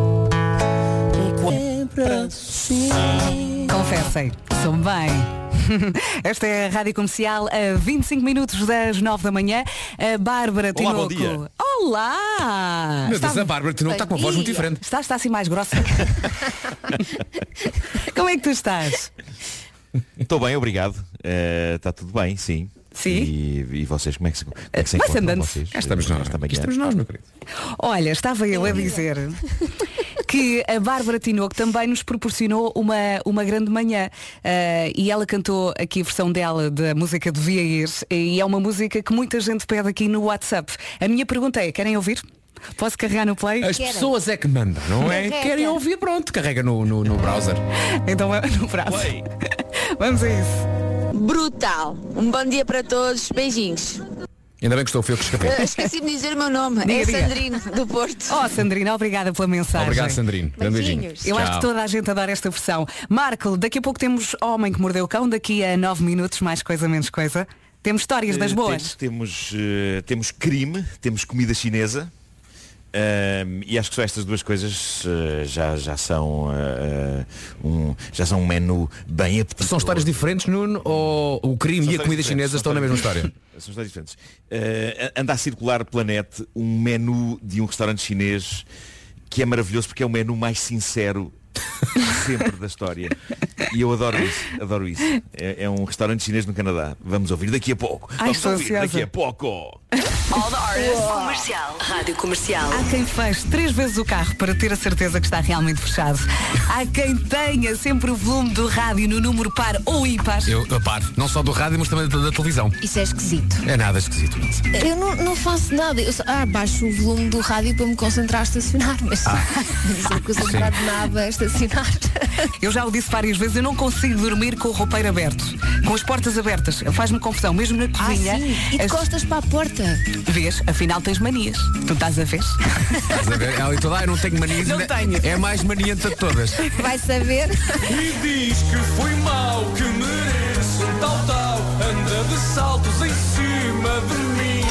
Confessem, sou bem. *laughs* Esta é a Rádio Comercial a 25 minutos das 9 da manhã. A Bárbara Olá, bom Tinoco. dia. Olá! Meu Deus, a Bárbara Tinoco está com uma voz muito diferente. Está, está assim mais grossa. *laughs* Como é que tu estás? Estou bem, obrigado. Eh, Está tudo bem, sim. Sim? E, e vocês, como é que se, como é que se Vai-se encontram andando. vocês? Cá estamos nós, aqui estamos nós, meu querido. Olha, estava eu a dizer que a Bárbara Tinoco também nos proporcionou uma, uma grande manhã. Eh, e ela cantou aqui a versão dela da música Devia Ir e é uma música que muita gente pede aqui no WhatsApp. A minha pergunta é, querem ouvir? Posso carregar no play? As pessoas é que mandam, não é? Carrega. Querem ouvir, pronto, carrega no, no, no browser. Então é no browser. *laughs* Vamos a isso. Brutal. Um bom dia para todos. Beijinhos. Ainda bem que estou, eu que escapei. Eh, Esqueci de dizer o meu nome. Diga, é diga. Sandrino, do Porto. Oh, Sandrina, obrigada pela mensagem. Obrigado, Sandrino. Grande beijinho. Eu acho Tchau. que toda a gente adora esta versão. Marco, daqui a pouco temos Homem que Mordeu o Cão, daqui a nove minutos, mais coisa, menos coisa. Temos histórias das Eh, boas. Temos, temos, eh, temos crime, temos comida chinesa. E acho que só estas duas coisas eh, já, já são eh, um, já são um menu bem apetitoso. São histórias diferentes, Nuno, ou o crime São e a comida chinesa estão na mesma história? São histórias diferentes. Eh, anda a circular planeta um menu de um restaurante chinês que é maravilhoso porque é o menu mais sincero *laughs* sempre da história. E eu adoro isso, adoro isso. É, é um restaurante chinês no Canadá. Vamos ouvir daqui a pouco. Ai, Vamos ouvir ansiosa. daqui a pouco. All the artists. Comercial. Rádio Comercial. Há quem feche três vezes o carro para ter a certeza que está realmente fechado. Há quem tenha sempre o volume do rádio no número par ou ímpar. Eu, eu paro, não só do rádio, mas também da, da televisão. Isso é esquisito. É nada esquisito. Eu não, não faço nada. Eu só, ah, baixo o volume do rádio para me concentrar a estacionar, mas Ah. *laughs* não sou concentrar de nada a estacionar. *laughs* Eu já o disse várias vezes, eu não consigo dormir com o roupeiro aberto. Com as portas abertas. Faz-me confusão, mesmo na Ah, cozinha. sim. E as- costas para a porta. Vês? Afinal tens manias. Tu estás a ver? Estás a ver? Ela ali toda, "Ah, eu não tenho manias. Não tenho. É a mais manienta de todas. Vai saber. E diz que foi mal, que mereço um tal tal. Anda de saltos em cima de mim.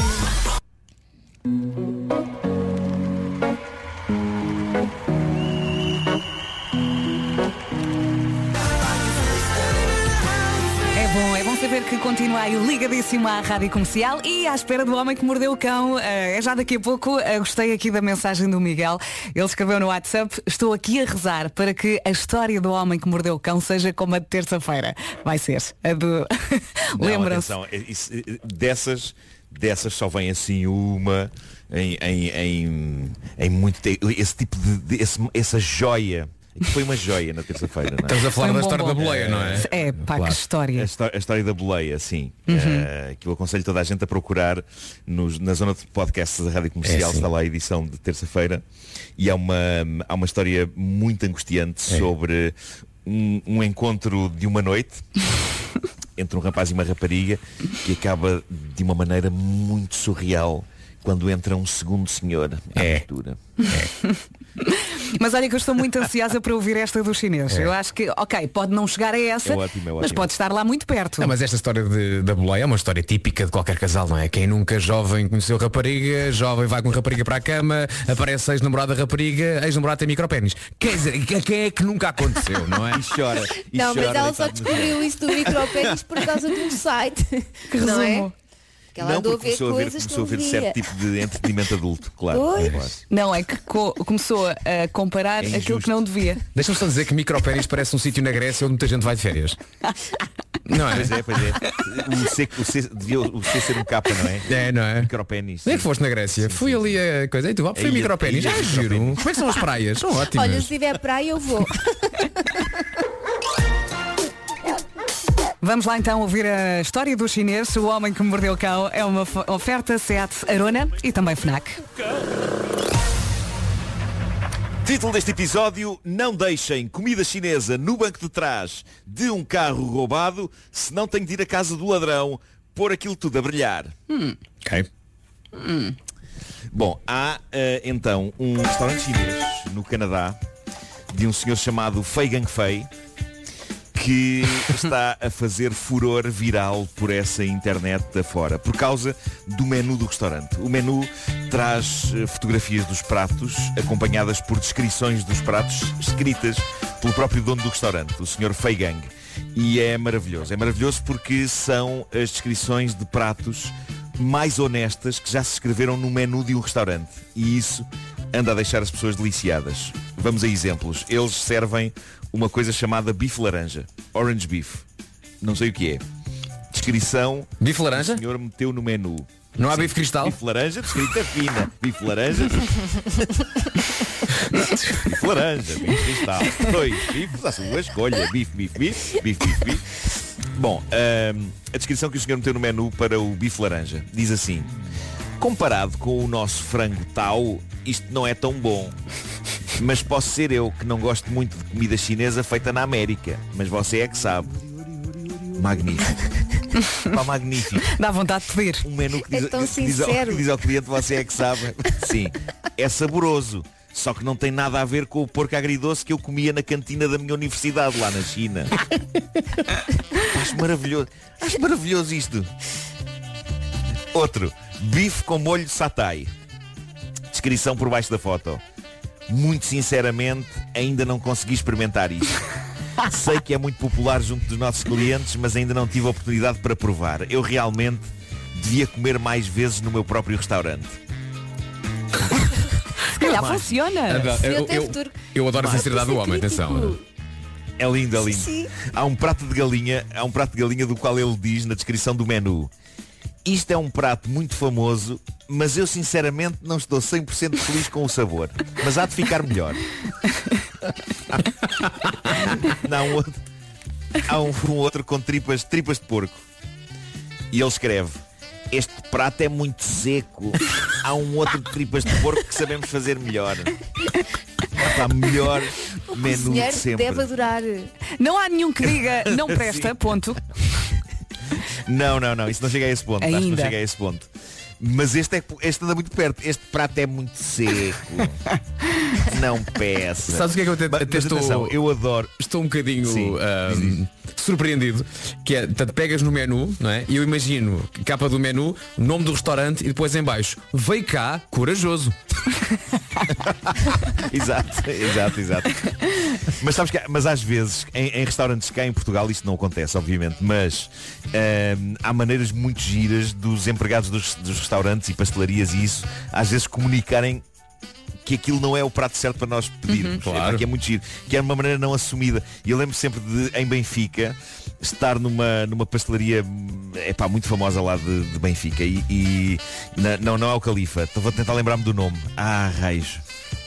Saber que continua aí ligadíssimo à Rádio Comercial e à espera do homem que mordeu o cão. Eh, é já daqui a pouco. Eh, gostei aqui da mensagem do Miguel. Ele escreveu no WhatsApp, estou aqui a rezar para que a história do homem que mordeu o cão seja como a de terça-feira. Vai ser. A do. *laughs* Lembram-se? é- é- dessas, dessas só vem assim uma em, em, em, em muito tempo. Esse tipo de, de- esse- essa joia. Que foi uma joia na terça-feira, não é? Estamos a falar Foi um da história bombom. da boleia, não é? É, pá, Claro. que história. A, histó- a história da boleia, sim. Uhum. Eh, que eu aconselho toda a gente a procurar nos- na zona de podcasts da Rádio Comercial, É, está lá a edição de terça-feira. E há uma, há uma história muito angustiante É. sobre um, um encontro de uma noite *laughs* entre um rapaz e uma rapariga que acaba de uma maneira muito surreal quando entra um segundo senhor à É. abertura. *laughs* Mas olha que eu estou muito ansiosa para ouvir esta do chinês. Eu acho que, ok, pode não chegar a essa, É ótimo, é mas ótimo. pode estar lá muito perto. Não, mas esta história de- da boleia é uma história típica de qualquer casal, não é? Quem nunca jovem conheceu rapariga, jovem vai com rapariga para a cama, aparece ex-namorada rapariga, ex-namorada tem micropénis. Quer dizer, que- quem é que nunca aconteceu, não é? *laughs* E chora. E não, mas chora ela só descobriu isso do micropénis por causa de um site. Que não resumo. É? Que ela Não, andou porque começou a ver, coisas que começou a ver certo tipo de entretenimento adulto, *laughs* claro. Pois. claro. Não, é que co- começou a comparar É aquilo que não devia. Deixa-me só dizer que micropénis parece um sítio na Grécia onde muita gente vai de férias. Não é? Pois é, pois é. O C, o C, devia o C ser um capa, não é? É, não é? Micropénis. Nem que foste na Grécia. Fui ali a coisa. E tu, ah, fui ilha- micropénis. ilha Ah, giro. Como é que são as praias? São *laughs* ótimas. Olha, se tiver praia eu vou. *laughs* Vamos lá então ouvir a história do chinês, o homem que mordeu o cão. É uma oferta SEAT Arona e também FNAC. Título deste episódio, não deixem comida chinesa no banco de trás de um carro roubado, se não tenho de ir à casa do ladrão pôr aquilo tudo a brilhar. Ok. Bom, há eh, então um restaurante chinês no Canadá de um senhor chamado Fei Gang Fei que está a fazer furor viral por essa internet afora, por causa do menu do restaurante. O menu traz eh, fotografias dos pratos, acompanhadas por descrições dos pratos, escritas pelo próprio dono do restaurante, o Sr. Fei Gang. E é maravilhoso. É maravilhoso porque são as descrições de pratos mais honestas que já se escreveram no menu de um restaurante. E isso anda a deixar as pessoas deliciadas. Vamos a exemplos. Eles servem uma coisa chamada bife laranja. Orange beef. Não sei o que é. Descrição. Bife laranja? O senhor meteu no menu. Não há bife cristal? Bife laranja, descrita fina. Bife laranja. *laughs* bife laranja, bife cristal. Dois bifes à sua escolha. Bife, bife, bife, bife, bife, bife. Bom, ahm, a descrição que o senhor meteu no menu para o bife laranja diz assim. Comparado com o nosso frango tau, isto não é tão bom. Mas posso ser eu que não gosto muito de comida chinesa feita na América. Mas você é que sabe. Magnífico. *laughs* Pá, magnífico. Dá vontade de pedir. Um menu que É diz, tão que diz ao, que diz ao cliente, você é que sabe. Sim, é saboroso. Só que não tem nada a ver com o porco agridoce que eu comia na cantina da minha universidade lá na China. *laughs* Acho maravilhoso. Acho maravilhoso isto. Outro. Bife com molho satay. Descrição por baixo da foto. Muito sinceramente, ainda não consegui experimentar isto. *laughs* Sei que é muito popular junto dos nossos clientes, mas ainda não tive a oportunidade para provar. Eu realmente devia comer mais vezes no meu próprio restaurante. Se calhar funciona. Adoro- eu, eu- futuro. eu adoro a Mas sinceridade do isso é homem, crítico. atenção. É lindo, é lindo. Sim. Há um prato de galinha, há um prato de galinha do qual ele diz na descrição do menu. Isto é um prato muito famoso, mas eu sinceramente não estou 100% feliz com o sabor. Mas há de ficar melhor. não, um outro, há um, um outro com tripas, tripas de porco. E ele escreve, este prato é muito seco. Há um outro de tripas de porco que sabemos fazer melhor. Está melhor menu de Senhor sempre. deve adorar. Não há nenhum que diga não *laughs* presta, ponto. Não, não, não, isso não chega a esse ponto. Acho que não Ainda. chega a esse ponto. Mas este, é, este anda muito perto. Este prato é muito seco. *laughs* não peça. Sabes o que é que eu até, Mas- até mas estou... atenção, eu adoro. Estou um bocadinho Sim, ahm, surpreendido. Que é, portanto, pegas no menu, não é? E eu imagino, capa do menu, nome do restaurante e depois em baixo, veio cá, corajoso. *laughs* exato, exato, exato. Mas sabes que mas às vezes, em, em restaurantes cá em Portugal, isto não acontece, obviamente, mas ahm, há maneiras muito giras dos empregados dos, dos restaurantes e pastelarias e isso, às vezes comunicarem que aquilo não é o prato certo para nós pedirmos. Uhum. Claro. que é muito giro. Que é uma maneira não assumida. E eu lembro sempre de, em Benfica, estar numa, numa pastelaria epá, muito famosa lá de, de Benfica. E, e na- não, não é o Califa. Vou tentar lembrar-me do nome. Ah, raios.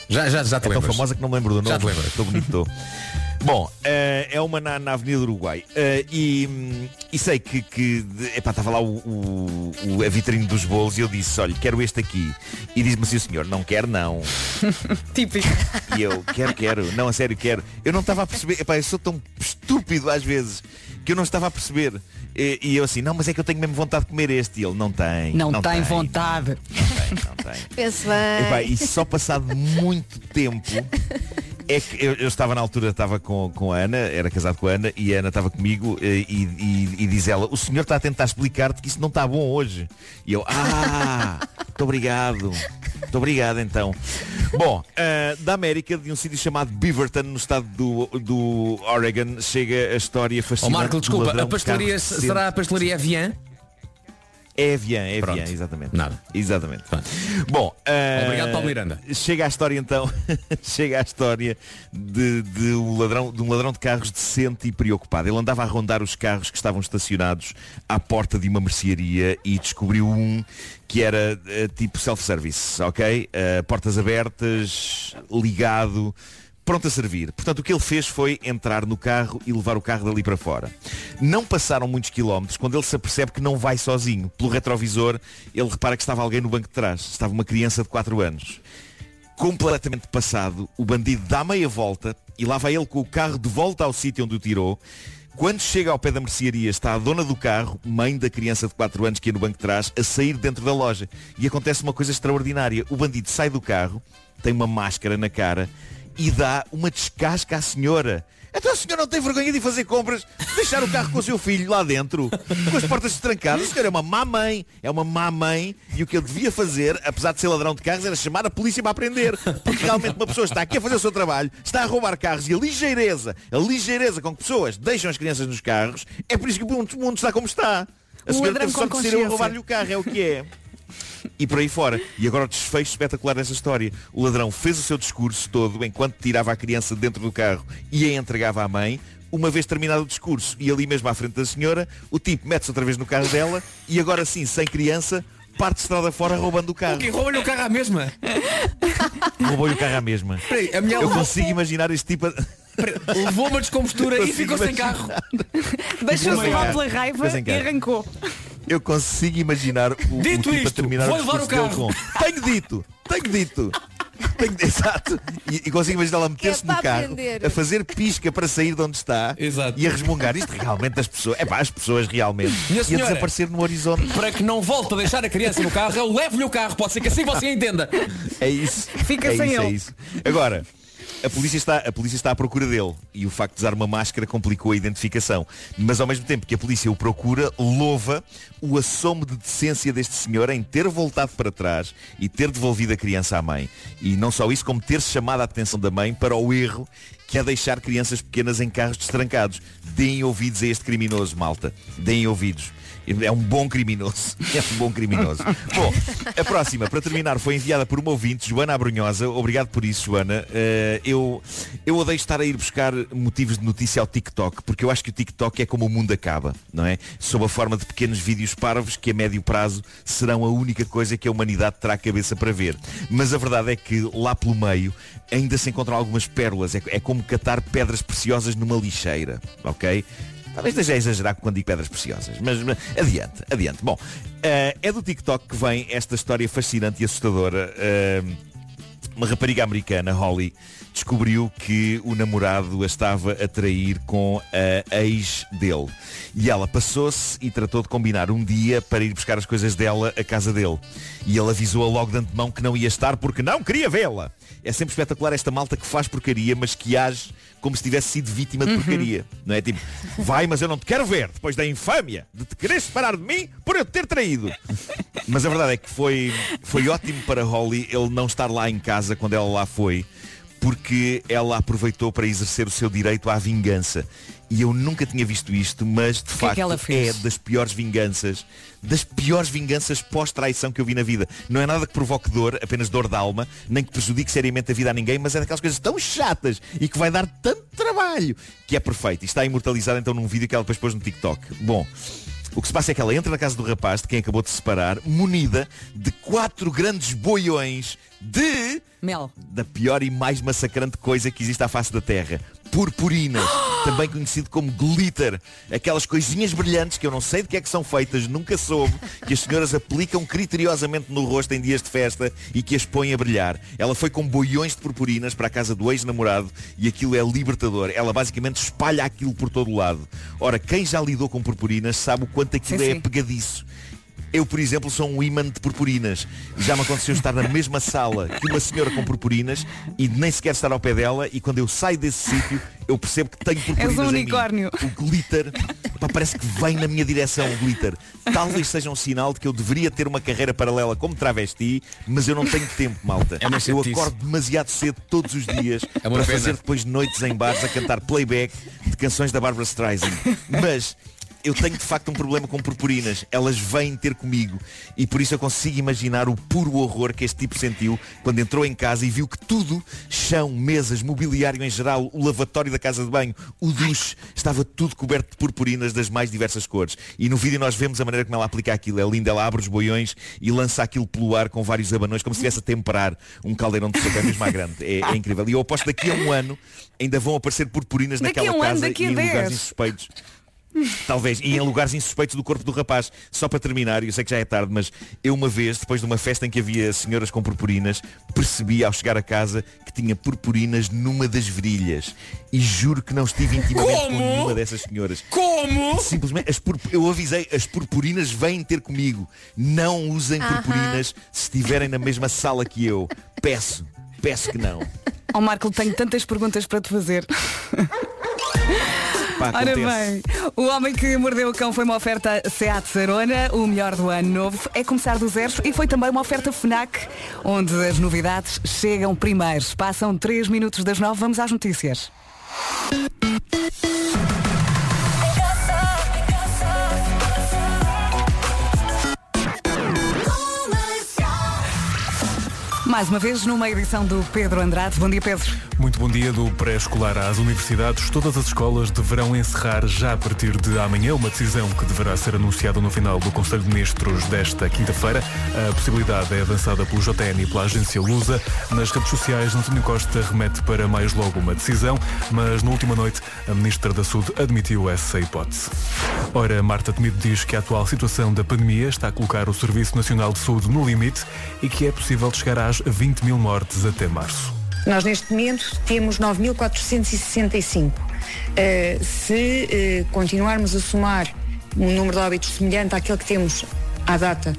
Já, já, já te é tão lembras. famosa que não me lembro do nome. Já te lembras. Estou bonito, estou. *laughs* Bom, eh, é uma na, na Avenida do Uruguai. Eh, e, hum, e sei que, que epá, estava lá o, o- o- a vitrine dos bolos e eu disse, olha, quero este aqui. E disse-me assim o senhor, não quer não. *laughs* Típico. E eu, quero, quero. Não, a sério, quero. Eu não estava a perceber. Epá, eu sou tão estúpido às vezes que eu não estava a perceber. E, e eu assim, não, mas é que eu tenho mesmo vontade de comer este. E ele, não tem. Não, tem tem, vontade. Não tem. *laughs* Pense bem. Epá, e só passado muito tempo é que eu, eu estava na altura, estava com, com a Ana, era casado com a Ana, e a Ana estava comigo eh, e, e- e diz ela, o senhor está a tentar explicar-te que isso não está bom hoje. E eu, ah, muito obrigado. Muito obrigado então. Bom, eh, da América, de um sítio chamado Beaverton, no estado do, do Oregon, chega a história Ó fascinante. Marco, do desculpa, a pastelaria será a pastelaria Evian? É Evian, é Pronto. Evian, exatamente. Nada. Exatamente. Bom, eh, Obrigado, Paulo Miranda. Chega a história então, *laughs* chega a história de, de um ladrão, de um ladrão de carros decente e preocupado. Ele andava a rondar os carros que estavam estacionados à porta de uma mercearia e descobriu um que era eh, tipo self-service, ok? Eh, portas abertas, ligado, pronto a servir. Portanto, o que ele fez foi entrar no carro e levar o carro dali para fora. Não passaram muitos quilómetros quando ele se apercebe que não vai sozinho. Pelo retrovisor, ele repara que estava alguém no banco de trás. Estava uma criança de 4 anos. Completamente passado, o bandido dá meia volta e lá vai ele com o carro de volta ao sítio onde o tirou. Quando chega ao pé da mercearia, está a dona do carro, mãe da criança de 4 anos que ia no banco de trás, a sair dentro da loja. E acontece uma coisa extraordinária. O bandido sai do carro, tem uma máscara na cara e dá uma descasca à senhora. Então a senhora não tem vergonha de ir fazer compras, deixar o carro com o seu filho lá dentro, com as portas trancadas. A senhora é uma má mãe, é uma má mãe. E o que ele devia fazer, apesar de ser ladrão de carros, era chamar a polícia para aprender. Porque realmente uma pessoa está aqui a fazer o seu trabalho, está a roubar carros e a ligeireza, a ligeireza com que pessoas deixam as crianças nos carros, é por isso que o mundo, está como está. A senhora teve sorte de ser eu a roubar-lhe o carro, é o que é *laughs* e por aí fora. E agora o desfecho espetacular dessa história. O ladrão fez o seu discurso todo enquanto tirava a criança dentro do carro e a entregava à mãe. Uma vez terminado o discurso e ali mesmo à frente da senhora, o tipo mete-se outra vez no carro dela *laughs* e agora sim, sem criança, parte de estrada fora roubando o carro. O quê? Rouba-lhe o carro à mesma. Roubou-lhe o carro à mesma. *laughs* Peraí, a mulher Eu consigo imaginar este tipo de... Levou uma descompostura e ficou sem carro. Deixou-se sem pela raiva e arrancou. Eu consigo imaginar o, o Dito tipo a isto, terminar vou o levar o carro. Tenho dito, tenho dito. Tenho, *laughs* exato. E, e consigo imaginar ela meter-se Que é no carro, aprender. a fazer pisca para sair de onde está e a resmungar. Isto realmente as pessoas. É pá, as pessoas realmente. E a E a senhora? desaparecer no horizonte. Para que não volte a deixar a criança no carro, eu levo-lhe o carro. Pode ser que assim você entenda. É isso. Fica é sem isso, é ele. isso. Agora, a polícia, está, a polícia está à procura dele e o facto de usar uma máscara complicou a identificação. Mas ao mesmo tempo que a polícia o procura, louva o assomo de decência deste senhor em ter voltado para trás e ter devolvido a criança à mãe. E não só isso, como ter chamado a atenção da mãe para o erro que é deixar crianças pequenas em carros destrancados. Deem ouvidos a este criminoso, malta. Deem ouvidos. É um bom criminoso. *laughs* É um bom criminoso. Bom, a próxima, para terminar, foi enviada por uma ouvinte, Joana Abrunhosa. Obrigado por isso, Joana. Eh, eu, eu odeio estar a ir buscar motivos de notícia ao TikTok, porque eu acho que o TikTok é como o mundo acaba, não é? Sob a forma de pequenos vídeos parvos que a médio prazo serão a única coisa que a humanidade terá a cabeça para ver. Mas a verdade é que lá pelo meio ainda se encontram algumas pérolas. É, é como catar pedras preciosas numa lixeira, ok? Talvez esteja a exagerar quando digo pedras preciosas, mas adiante, adiante. Bom, eh, é do TikTok que vem esta história fascinante e assustadora. Eh, uma rapariga americana, Holly, descobriu que o namorado a estava a trair com a ex dele. E ela passou-se e tratou de combinar um dia para ir buscar as coisas dela à casa dele. E ele avisou-a logo de antemão que não ia estar porque não queria vê-la. É sempre espetacular esta malta que faz porcaria, mas que age como se tivesse sido vítima de porcaria. Não é tipo, vai, mas eu não te quero ver, depois da infâmia de te querer separar de mim por eu te ter traído. Mas a verdade é que foi, foi ótimo para Holly ele não estar lá em casa quando ela lá foi, porque ela aproveitou para exercer o seu direito à vingança. E eu nunca tinha visto isto, mas de que é facto é fez? das piores vinganças, das piores vinganças pós-traição que eu vi na vida. Não é nada que provoque dor, apenas dor de alma, nem que prejudique seriamente a vida a ninguém, mas é daquelas coisas tão chatas e que vai dar tanto trabalho, que é perfeito. E está imortalizado então num vídeo que ela depois pôs no TikTok. Bom, o que se passa é que ela entra na casa do rapaz, de quem acabou de se separar, munida de quatro grandes boiões de... Mel. Da pior e mais massacrante coisa que existe à face da Terra. Purpurinas, também conhecido como glitter. Aquelas coisinhas brilhantes que eu não sei de que é que são feitas, nunca soube, que as senhoras aplicam criteriosamente no rosto em dias de festa e que as põem a brilhar. Ela foi com boiões de purpurinas para a casa do ex-namorado e aquilo é libertador. Ela basicamente espalha aquilo por todo o lado. Ora, quem já lidou com purpurinas sabe o quanto aquilo Sim, é sim. pegadiço. Eu, por exemplo, sou um imã de purpurinas. Já me aconteceu estar na mesma sala que uma senhora com purpurinas e nem sequer estar ao pé dela e quando eu saio desse sítio eu percebo que tenho purpurinas És um em mim. unicórnio. O glitter, pá, parece que vem na minha direção o glitter. Talvez seja um sinal de que eu deveria ter uma carreira paralela como travesti, mas eu não tenho tempo, malta. É eu acordo demasiado cedo todos os dias É para pena. fazer depois noites em bares a cantar playback de canções da Barbara Streisand. Mas eu tenho de facto um problema com purpurinas. Elas vêm ter comigo. E por isso eu consigo imaginar o puro horror que este tipo sentiu quando entrou em casa e viu que tudo, chão, mesas, mobiliário em geral, o lavatório da casa de banho, o duche, estava tudo coberto de purpurinas das mais diversas cores. E no vídeo nós vemos a maneira como ela aplica aquilo. É linda, ela abre os boiões e lança aquilo pelo ar com vários abanões, como se estivesse a temperar um caldeirão de sopa mesmo mais grande. É, é incrível. E eu aposto daqui a um ano ainda vão aparecer purpurinas Daqui naquela um ano, casa e em lugares insuspeitos. Talvez, e em lugares insuspeitos do corpo do rapaz. Só para terminar, eu sei que já é tarde, mas eu uma vez, depois de uma festa em que havia senhoras com purpurinas, percebi ao chegar a casa que tinha purpurinas numa das virilhas. E juro que não estive intimamente Como? com nenhuma dessas senhoras. Como? Simplesmente, as pur- eu avisei, as purpurinas vêm ter comigo. Não usem Aham. purpurinas se estiverem na mesma sala que eu. Peço, peço que não. Ó Marco, tenho tantas perguntas para te fazer. Pá, Ora bem, o homem que mordeu o cão foi uma oferta Seat Sarona, o melhor do ano novo é começar do zero e foi também uma oferta FNAC, onde as novidades chegam primeiro. Passam 3 minutos das 9, vamos às notícias. Mais uma vez numa edição do Pedro Andrade. Bom dia, Pedro. Muito bom dia do pré-escolar às universidades. Todas as escolas deverão encerrar já a partir de amanhã uma decisão que deverá ser anunciada no final do Conselho de Ministros desta quinta-feira. A possibilidade é avançada pelo JN e pela agência Lusa. Nas redes sociais, António Costa remete para mais logo uma decisão, mas na última noite a Ministra da Saúde admitiu essa hipótese. Ora, Marta Temido diz que a atual situação da pandemia está a colocar o Serviço Nacional de Saúde no limite e que é possível chegar às 20 mil mortes até março. Nós neste momento temos 9.465. Eh, se eh, continuarmos a somar um número de óbitos semelhante àquele que temos à data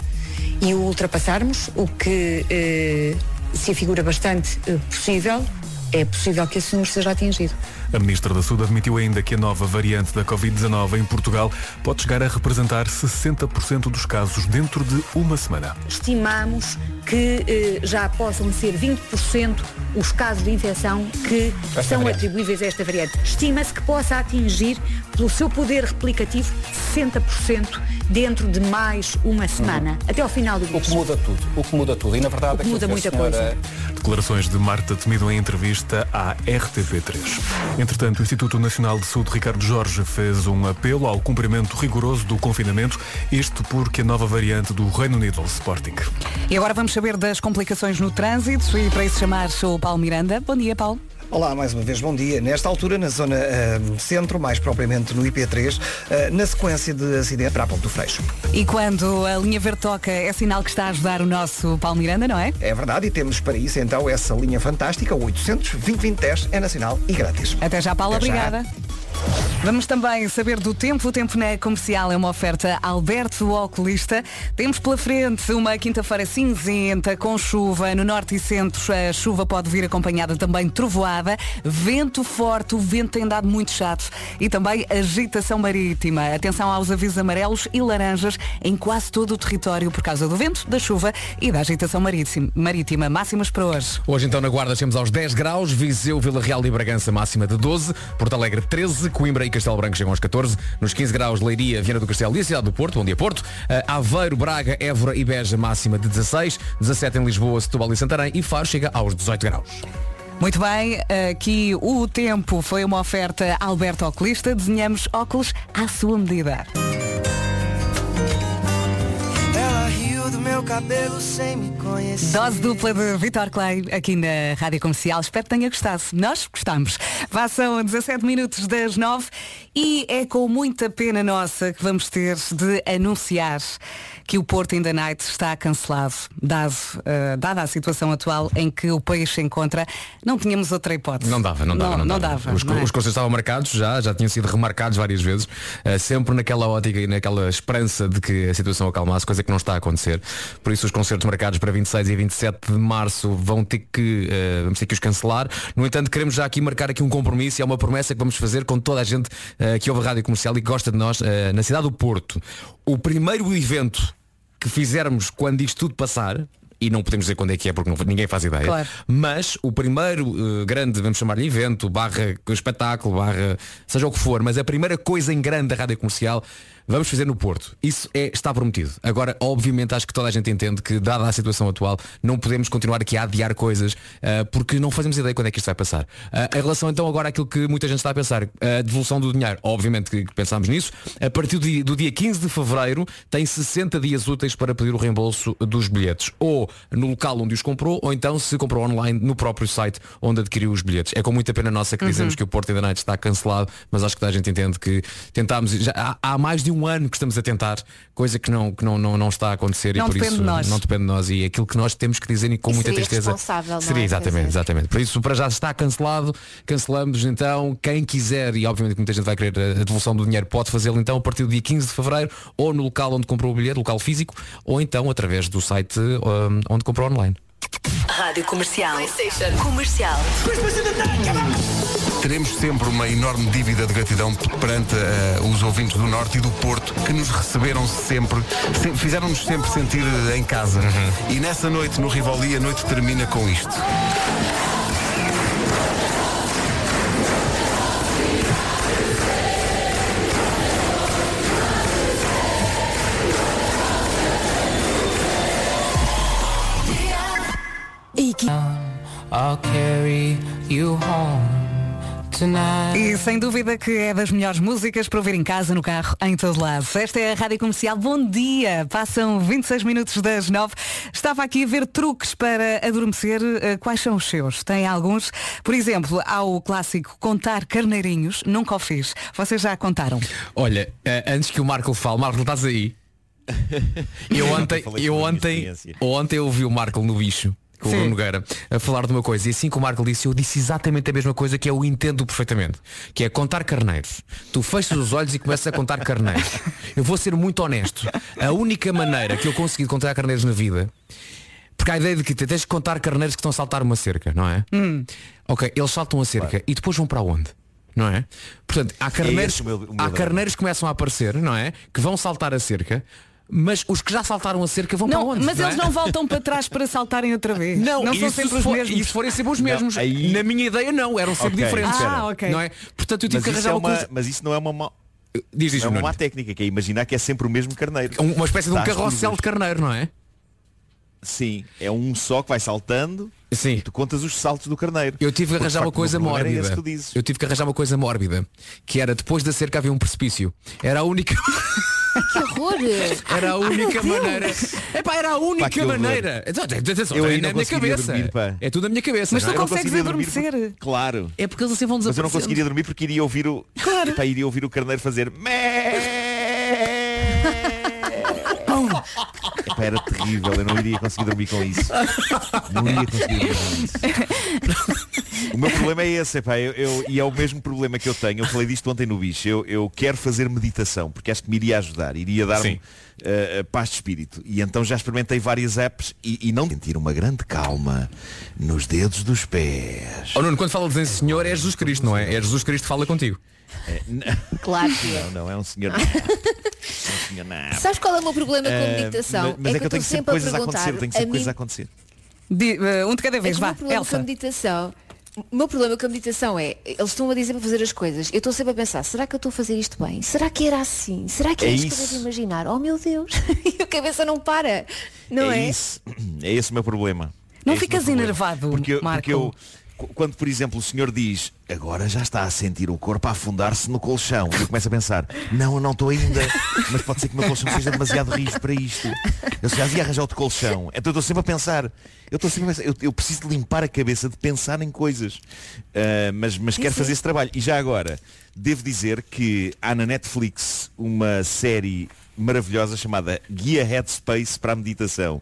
e o ultrapassarmos, o que eh, se afigura bastante possível, é possível que esse número seja atingido. A Ministra da Saúde admitiu ainda que a nova variante da Covid-19 em Portugal pode chegar a representar 60% dos casos dentro de uma semana. Estimamos que eh, já possam ser 20% os casos de infecção que Esta são variante. atribuíveis a esta variante. Estima-se que possa atingir, pelo seu poder replicativo, 60% dentro de mais uma semana, até ao final do O mês. que muda tudo, o que muda tudo. E na verdade O que muda muita a senhora- Declarações de Marta Temido em entrevista à RTP3. Entretanto, o Instituto Nacional de Saúde Ricardo Jorge fez um apelo ao cumprimento rigoroso do confinamento, isto porque a nova variante do Reino Unido, o Sporting. E agora vamos saber das complicações no trânsito e para isso chamar o Paulo Miranda. Bom dia, Paulo. Olá, mais uma vez, bom dia. Nesta altura, na zona ah, centro, mais propriamente no IP3, ah, na sequência de acidente para a Ponte do Freixo. E quando a linha verde toca, é sinal que está a ajudar o nosso Paulo Miranda, não é? É verdade, e temos para isso então essa linha fantástica, o 800 2010 é nacional e grátis. Até já, Paula, Até já. Vamos também saber do tempo. O tempo na comercial é uma oferta Alberto Oculista. Temos pela frente uma quinta-feira cinzenta com chuva. No norte e centro a chuva pode vir acompanhada também de trovoada. Vento forte, o vento tem dado muito chato. E também agitação marítima. Atenção aos avisos amarelos e laranjas em quase todo o território por causa do vento, da chuva e da agitação marítima. marítima. Máximas para hoje. Hoje então na Guarda chegamos aos 10 graus, Viseu, Vila Real e Bragança máxima de 12, Porto Alegre 13, Coimbra e Castelo Branco chegam aos 14, nos 15 graus Leiria, Viana do Castelo e a cidade do Porto, bom dia Porto, Eh, Aveiro, Braga, Évora e Beja máxima de 16, 17 em Lisboa, Setúbal e Santarém e Faro chega aos 18 graus. Muito bem, aqui o tempo foi uma oferta Alberto Oculista. Desenhamos óculos à sua medida. Meu cabelo sem me conhecer. Dose dupla de Vitor Clay aqui na Rádio Comercial. Espero que tenha gostado. Nós gostamos. Passam 17 minutos das 9 e é com muita pena nossa que vamos ter de anunciar que o Porto in the Night está cancelado. Dado, eh, dada a situação atual em que o país se encontra, não tínhamos outra hipótese. Não dava, não dava, não, dava. Os, não é? os concertos estavam marcados já, já tinham sido remarcados várias vezes, eh, sempre naquela ótica e naquela esperança de que a situação acalmasse, coisa que não está a acontecer. Por isso os concertos marcados para 26 e 27 de março vão ter que, eh, vamos ter que os cancelar. No entanto, queremos já aqui marcar aqui um compromisso e é uma promessa que vamos fazer com toda a gente que ouve a rádio comercial e que gosta de nós na cidade do Porto. O primeiro evento que fizermos quando isto tudo passar, e não podemos dizer quando é que é porque não- ninguém faz ideia, Claro. mas o primeiro eh, grande, vamos chamar-lhe evento, barra espetáculo, barra seja o que for, mas a primeira coisa em grande da rádio comercial vamos fazer no Porto. Isso é, está prometido. Agora, obviamente, acho que toda a gente entende que, dada a situação atual, não podemos continuar aqui a adiar coisas eh, porque não fazemos ideia quando é que isto vai passar. Eh, em relação então agora àquilo que muita gente está a pensar, a devolução do dinheiro, obviamente que, pensámos nisso, a partir do dia, do dia 15 de Fevereiro tem 60 dias úteis para pedir o reembolso dos bilhetes. Ou no local onde os comprou, ou então se comprou online no próprio site onde adquiriu os bilhetes. É com muita pena nossa que Uhum. dizemos que o Porto in the Night está cancelado, mas acho que toda a gente entende que tentámos, já, há, há mais de um ano que estamos a tentar, coisa que não, que não, não, não está a acontecer Não e por isso de não depende de nós e aquilo que nós temos que dizer e com E muita tristeza. seria é? exatamente, exatamente. Por isso para já está cancelado, cancelamos então, quem quiser, e obviamente que muita gente vai querer a a devolução do dinheiro, pode fazê-lo então a partir do dia 15 de Fevereiro, ou no local onde comprou o bilhete, local físico, ou então através do site um, onde comprou online. Rádio Comercial. Comercial. Teremos sempre uma enorme dívida de gratidão perante eh, os ouvintes do Norte e do Porto que nos receberam sempre, se- fizeram-nos sempre sentir eh, em casa. E nessa noite no Rivoli a noite termina com isto. E sem dúvida que é das melhores músicas para ouvir em casa, no carro, em todo lado. Esta é a Rádio Comercial. Bom dia! Passam 26 minutos das 9. Estava aqui a ver truques para adormecer. Eh, Quais são os seus? Tem alguns? Por exemplo, há o clássico contar carneirinhos. Nunca o fiz. Vocês já contaram? Olha, eh, antes que o Marco fale, Marco, estás aí? *laughs* Eu ontem, eu ontem, ontem eu ouvi o Marco no bicho. Com o Sim. Bruno Nogueira a falar de uma coisa e assim que o Marco disse, eu disse exatamente a mesma coisa que eu entendo perfeitamente que é contar carneiros tu fechas os olhos e começas a contar carneiros eu vou ser muito honesto a única maneira que eu consegui contar carneiros na vida porque há a ideia de que tens de contar carneiros que estão a saltar uma cerca, não é? Hum. Ok, eles saltam a cerca e depois vão para onde? Não é? Portanto, há carneiros, esse o meu- o meu há carneiros que começam a aparecer, não é? Que vão saltar a cerca, mas os que já saltaram a cerca vão Não, para onde? mas não eles é? não voltam para trás para saltarem outra vez. *laughs* Não, não são sempre se os for- mesmos. E se forem sempre os Não, mesmos, aí- na minha ideia não, eram sempre Ok, diferentes. Ah, ok. Não é? Portanto, eu tive Mas que isso, arranjar é uma uma, coisa. mas isso não é uma, ma- Diz não isso, é uma má técnica, que é imaginar que é sempre o mesmo carneiro. Um- Uma espécie de um as carrossel de carneiro, não é? Sim, é um só que vai saltando Sim. e tu contas os saltos do carneiro. Eu tive que arranjar uma coisa era mórbida. Eu tive que arranjar uma coisa mórbida, que era depois da cerca havia um precipício. Era a única, *laughs* Que horror! era a Ai, única Deus. maneira. Epá, era a única que horror. maneira. Então, Atenção, Eu é na minha conseguiria cabeça. dormir, pá. é tudo na minha cabeça. Mas não tu é? não consegues conseguiria dormir adormecer. Claro. É porque eles assim vão Mas eu não desaparecer. conseguiria dormir porque iria ouvir o. Claro. Epá, iria ouvir o carneiro fazer. Epá, era terrível, eu não iria conseguir dormir com isso. Não iria conseguir dormir com isso. *laughs* O meu problema é esse, epá, eu, eu- e é o mesmo problema que eu tenho. Eu falei disto ontem no bicho. Eu, eu quero fazer meditação, porque acho que me iria ajudar, iria dar-me eh, paz de espírito. E então já experimentei várias apps e, e não sentir uma grande calma nos dedos dos pés. Oh, Nuno, quando falas em Senhor é Jesus Cristo, não é? É Jesus Cristo que fala contigo. *laughs* Claro que é. Não, não, é um senhor. *laughs* É um senhor não. Sabes qual é o meu problema com a Eh, meditação? mas, mas é, que eu estou tenho sempre sempre a coisas a perguntar. acontecer, tenho sempre a coisas mim- a acontecer. Di- eh, um de cada É vez, que o vá. meu problema com a Elsa. meditação o meu problema com a meditação é, eles estão a dizer para fazer as coisas. Eu estou sempre a pensar, será que eu estou a fazer isto bem? Será que era assim? Será que é, É isto que eu devo imaginar? Oh meu Deus! *laughs* e a cabeça não para. Não é? isso. *clears throat* É esse o meu problema. Não É ficas enervado, porque eu, Marco? porque eu quando, por exemplo, o senhor diz agora já está a sentir o corpo a afundar-se no colchão. Eu começo a pensar, não, eu não estou ainda, mas pode ser que o meu colchão seja demasiado rijo para isto. Eu já devia arranjar outro colchão. Então eu estou sempre a pensar, eu estou sempre a pensar, eu, eu preciso de limpar a cabeça, de pensar em coisas. Ah, mas mas quero fazer esse trabalho. E já agora, devo dizer que há na Netflix uma série maravilhosa chamada Guia Headspace para a Meditação.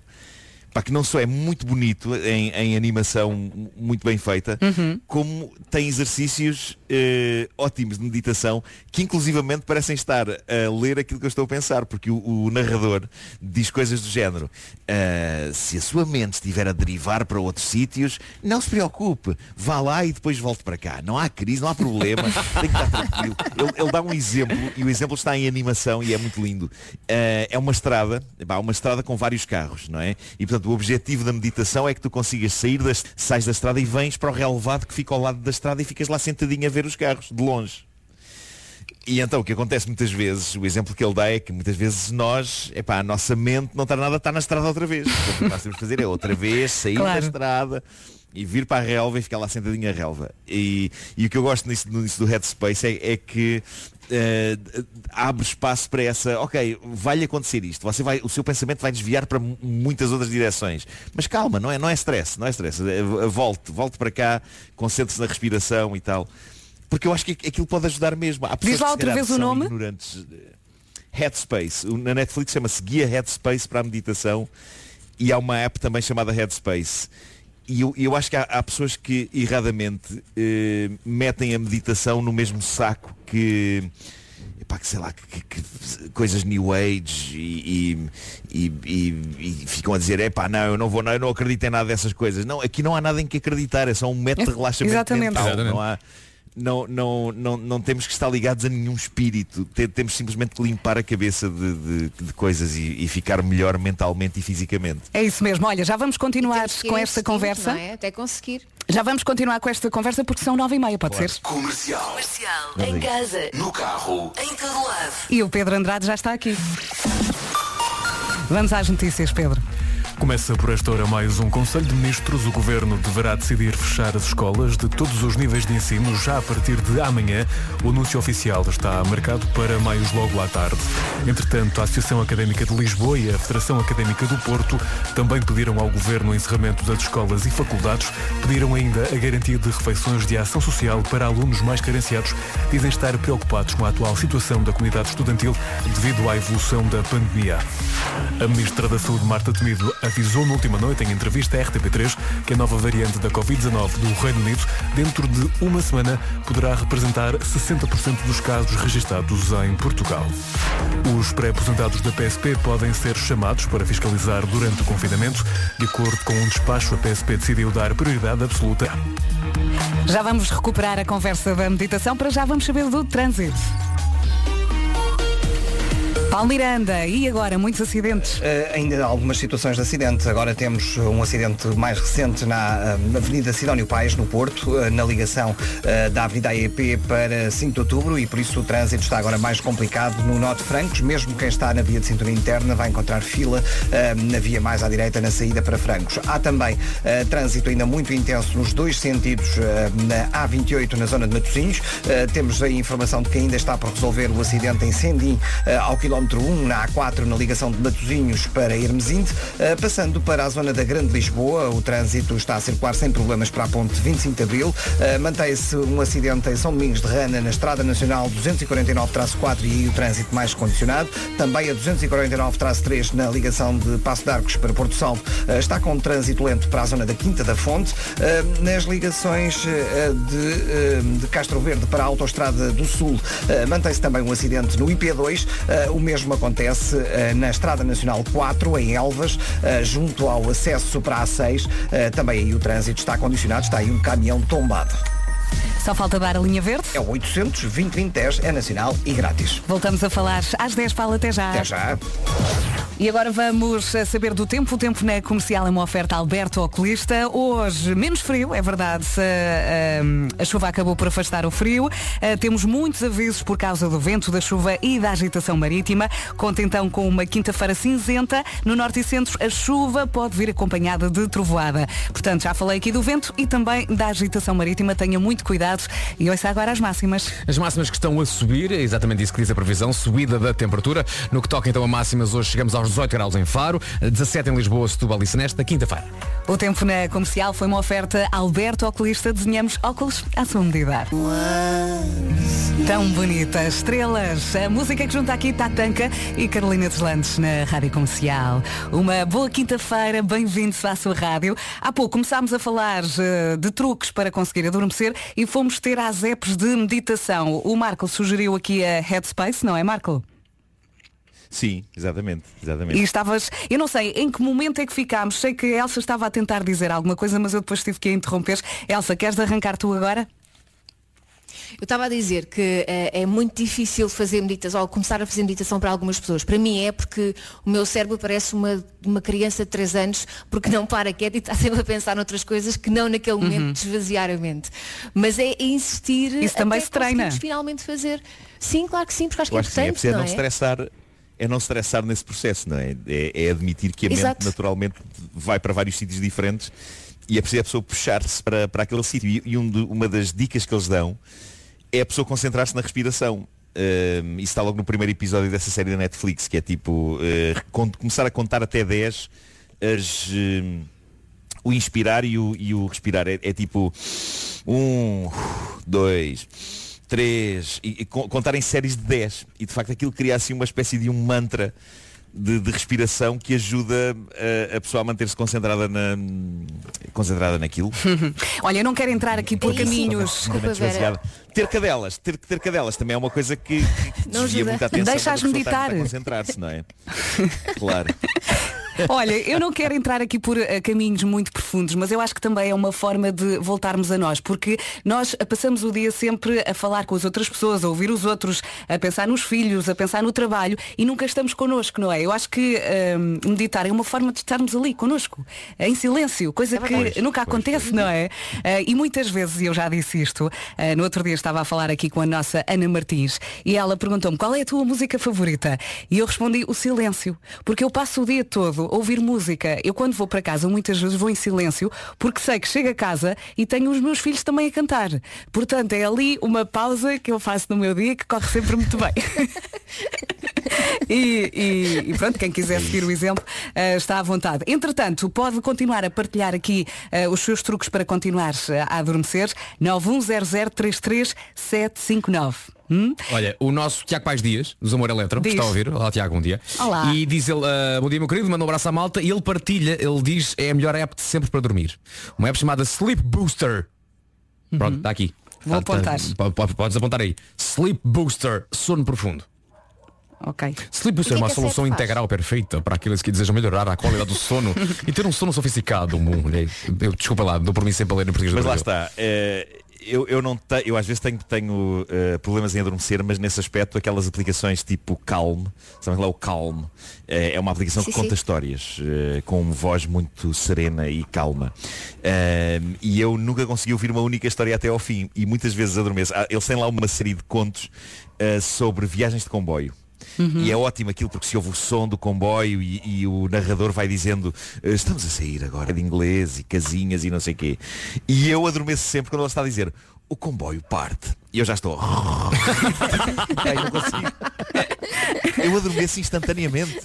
Pá, que não só é muito bonito em, em animação muito bem feita, como tem exercícios eh, ótimos de meditação que inclusivamente parecem estar a ler aquilo que eu estou a pensar, porque o, o narrador diz coisas do género. "Ah, se a sua mente estiver a derivar para outros sítios, não se preocupe, vá lá e depois volte para cá. Não há crise, não há problema, *laughs* tem que estar tranquilo. Ele, ele dá um exemplo e o exemplo está em animação e é muito lindo. Ah, é uma estrada, pá, uma estrada com vários carros, não é? E portanto o objetivo da meditação é que tu consigas sair das, sais da estrada e vens para o relevado que fica ao lado da estrada e ficas lá sentadinho a ver os carros, de longe. E então o que acontece muitas vezes, o exemplo que ele dá é que muitas vezes nós, epá, a nossa mente não está nada, está na estrada outra vez. Portanto, o que nós temos que fazer é outra vez sair Claro. da estrada e vir para a relva e ficar lá sentadinho a relva. E, e o que eu gosto nisso, nisso do Headspace é, é que eh, abre espaço para essa, ok, vai-lhe acontecer isto, você vai, o seu pensamento vai desviar para mu- muitas outras direções. Mas calma, não é, não é stress, não é stress. Eh, Volte, volte para cá, concentre-se na respiração e tal. Porque eu acho que aquilo pode ajudar mesmo. Há pessoas lá que, se outra vez o nome? ignorantes. Headspace. Na Netflix chama-se Guia Headspace para a meditação e há uma app também chamada Headspace. E eu, eu acho que há, há pessoas que erradamente eh, metem a meditação no mesmo saco que, epá, que sei lá, que, que- que coisas New Age e, e, e- e- e ficam a dizer, epá, não, eu não vou, não, eu não acredito em nada dessas coisas. Não, aqui não há nada em que acreditar, é só um método de relaxamento exatamente. mental. Exatamente. Não há, não, não, não, não temos que estar ligados a nenhum espírito. Te- Temos simplesmente que limpar a cabeça de, de- de coisas e, e ficar melhor mentalmente e fisicamente. É isso mesmo. Olha, já vamos continuar com esta conversa. não é? Até conseguir. Já vamos continuar com esta conversa porque são nove e meia, pode Claro. ser? Comercial. Comercial. Em casa. No carro. Em todo lado. E o Pedro Andrade já está aqui. Vamos às notícias, Pedro. Começa por esta hora mais um Conselho de Ministros. O Governo deverá decidir fechar as escolas de todos os níveis de ensino já a partir de amanhã. O anúncio oficial está marcado para maios logo à tarde. Entretanto, a Associação Académica de Lisboa e a Federação Académica do Porto também pediram ao Governo o encerramento das escolas e faculdades. Pediram ainda a garantia de refeições de ação social para alunos mais carenciados. Dizem estar preocupados com a atual situação da comunidade estudantil devido à evolução da pandemia. A Ministra da Saúde, Marta Temido, avisou na última noite em entrevista à RTP3 que a nova variante da Covid-19 do Reino Unido, dentro de uma semana, poderá representar 60% dos casos registados em Portugal. Os pré-aposentados da PSP podem ser chamados para fiscalizar durante o confinamento. De acordo com um despacho, a PSP decidiu dar prioridade absoluta. Já vamos recuperar a conversa da meditação, para já vamos saber do trânsito. Paulo Miranda, e agora muitos acidentes? Eh, ainda há algumas situações de acidente. Agora temos um acidente mais recente na, eh, Avenida Sidónio Pais, no Porto, eh, na ligação da Avenida AEP para 5 de Outubro e por isso o trânsito está agora mais complicado no Norte Francos. Mesmo quem está na via de cintura interna vai encontrar fila na via mais à direita na saída para Francos. Há também trânsito ainda muito intenso nos dois sentidos na A28 na zona de Matosinhos. Temos a informação de que ainda está por resolver o acidente em Sendim ao quilómetro 1 na A4 na ligação de Matosinhos para Hermesinde. Eh, passando para a zona da Grande Lisboa, o trânsito está a circular sem problemas para a ponte 25 de Abril. Eh, Mantém-se um acidente em São Domingos de Rana na Estrada Nacional 249-4 e aí o trânsito mais condicionado. Também a 249-3 na ligação de Passo de Arcos para Porto Salvo eh, está com trânsito lento para a zona da Quinta da Fonte. Nas ligações de, de Castro Verde para a Autostrada do Sul mantém-se também um acidente no IP2. Eh, O mesmo acontece eh, na Estrada Nacional 4 em Elvas, eh, junto ao acesso para a A6. Eh, Também aí o trânsito está condicionado, está aí um caminhão tombado. Só falta dar a linha verde. É o 800 2010 é nacional e grátis. Voltamos a falar às 10. Fala até já. Até já. E agora vamos a saber do tempo. O tempo na comercial é uma oferta Alberto Oculista. Hoje, menos frio, é verdade. A, a- a chuva acabou por afastar o frio. Ah, Temos muitos avisos por causa do vento, da chuva e da agitação marítima. Conta então com uma quinta-feira cinzenta. No norte e centro, a chuva pode vir acompanhada de trovoada. Portanto, já falei aqui do vento e também da agitação marítima. Tenha muito cuidado e ouça agora as máximas. As máximas que estão a subir, é exatamente isso que diz a previsão, subida da temperatura. No que toca então a máximas, hoje chegamos aos 18 graus em Faro, 17 em Lisboa, Setúbal e nesta quinta-feira. O tempo na comercial foi uma oferta Alberto Oculista. Desenhamos óculos à sua medida. Tão bonita. Estrelas. A música que junta aqui Tatanka e Carolina Deslandes na Rádio Comercial. Uma boa quinta-feira. Bem-vindos à sua rádio. Há pouco começámos a falar eh, de truques para conseguir adormecer e fomos ter as apps de meditação. O Marco sugeriu aqui a Headspace, não é, Marco? Sim, exatamente, exatamente. E estavas, eu não sei em que momento é que ficámos. Sei que a Elsa estava a tentar dizer alguma coisa, mas eu depois tive que a interromper. Elsa, queres arrancar tu agora? Eu estava a dizer que eh, é muito difícil fazer meditação, ou começar a fazer meditação para algumas pessoas. Para mim é porque o meu cérebro parece uma, uma criança de 3 anos, porque não para quieto e está sempre a pensar noutras coisas que não naquele momento Uhum. desvaziar a mente. Mas é insistir Isso também se treina. finalmente fazer. Sim, claro que sim, porque acho que é que sim, é importante, preciso é não não é? estressar, é não estressar nesse processo, não é? É, é admitir que a mente Exato. naturalmente vai para vários sítios diferentes e é preciso a pessoa puxar-se para, para aquele sítio. E, e um de- uma das dicas que eles dão é a pessoa concentrar-se na respiração. Ahm, isso está logo no primeiro episódio dessa série da Netflix, que é tipo con- começar a contar até 10 as, hum, o inspirar e o, e o respirar. É, é tipo um, dois, três, e, e co- contar em séries de 10. E de facto aquilo cria assim uma espécie de um mantra de, de respiração que ajuda a, a pessoa a manter-se concentrada, na, concentrada naquilo. *laughs* Olha, eu não quero entrar aqui por É caminhos. Desculpa, Realmente esvaziada. Ter cadelas, ter, ter cadelas também é uma coisa que, que desvia muita atenção. Deixa-as meditar. concentrar-se, não é? Claro. *laughs* Olha, eu não quero entrar aqui por eh, caminhos muito profundos, mas eu acho que também é uma forma de voltarmos a nós, porque nós eh, passamos o dia sempre a falar com as outras pessoas, a ouvir os outros, a pensar nos filhos, a pensar no trabalho e nunca estamos connosco, não é? Eu acho que eh, meditar é uma forma de estarmos ali connosco, eh, em silêncio, coisa que Pois, nunca pois, acontece, não é? Eh, e muitas vezes, e eu já disse isto, no outro dia estava a falar aqui com a nossa Ana Martins e ela perguntou-me qual é a tua música favorita? E eu respondi o silêncio, porque eu passo o dia todo ouvir música. Eu quando vou para casa muitas vezes vou em silêncio porque sei que chego a casa e tenho os meus filhos também a cantar. Portanto, é ali uma pausa que eu faço no meu dia que corre sempre muito bem. *laughs* e, e- e pronto, quem quiser seguir o exemplo eh, está à vontade. Entretanto, pode continuar a partilhar aqui eh, os seus truques para continuar eh, a adormecer. 910033759. Hum? Olha, o nosso Tiago Pais Dias, dos Amor Eletro, que Diz. está a ouvir. Olá Tiago, bom dia. Olá. E diz ele, ah, bom dia meu querido, manda um abraço à malta e ele partilha, ele diz, é a melhor app de sempre para dormir. Uma app chamada Sleep Booster. Pronto, está aqui. Uhum. Vou Tá- apontar. tá- pode- Podes apontar aí. Sleep Booster, sono profundo. Ok. Sleep Booster é uma é solução integral perfeita para aqueles que desejam melhorar a qualidade do sono *laughs* e ter um sono sofisticado. Um, eu, desculpa lá, dou por mim sempre a ler em português do Mas lá está. eh, eu, eu não tenho, eu às vezes tenho, tenho eh, problemas em adormecer, mas nesse aspecto aquelas aplicações tipo Calm, sabem lá o Calm, eh, é uma aplicação Sim, que conta sim. histórias eh, com uma voz muito serena e calma. Eh, e eu nunca consegui ouvir uma única história até ao fim e muitas vezes adormeço. Ah, Eles têm lá uma série de contos sobre viagens de comboio. E é ótimo aquilo porque se ouve o som do comboio e, e o narrador vai dizendo "Eh, estamos a sair agora de inglês e casinhas e não sei quê. E eu adormeço sempre quando ele está a dizer o comboio parte. E eu já estou. *laughs* Ai, não consigo. Eu adormeço instantaneamente.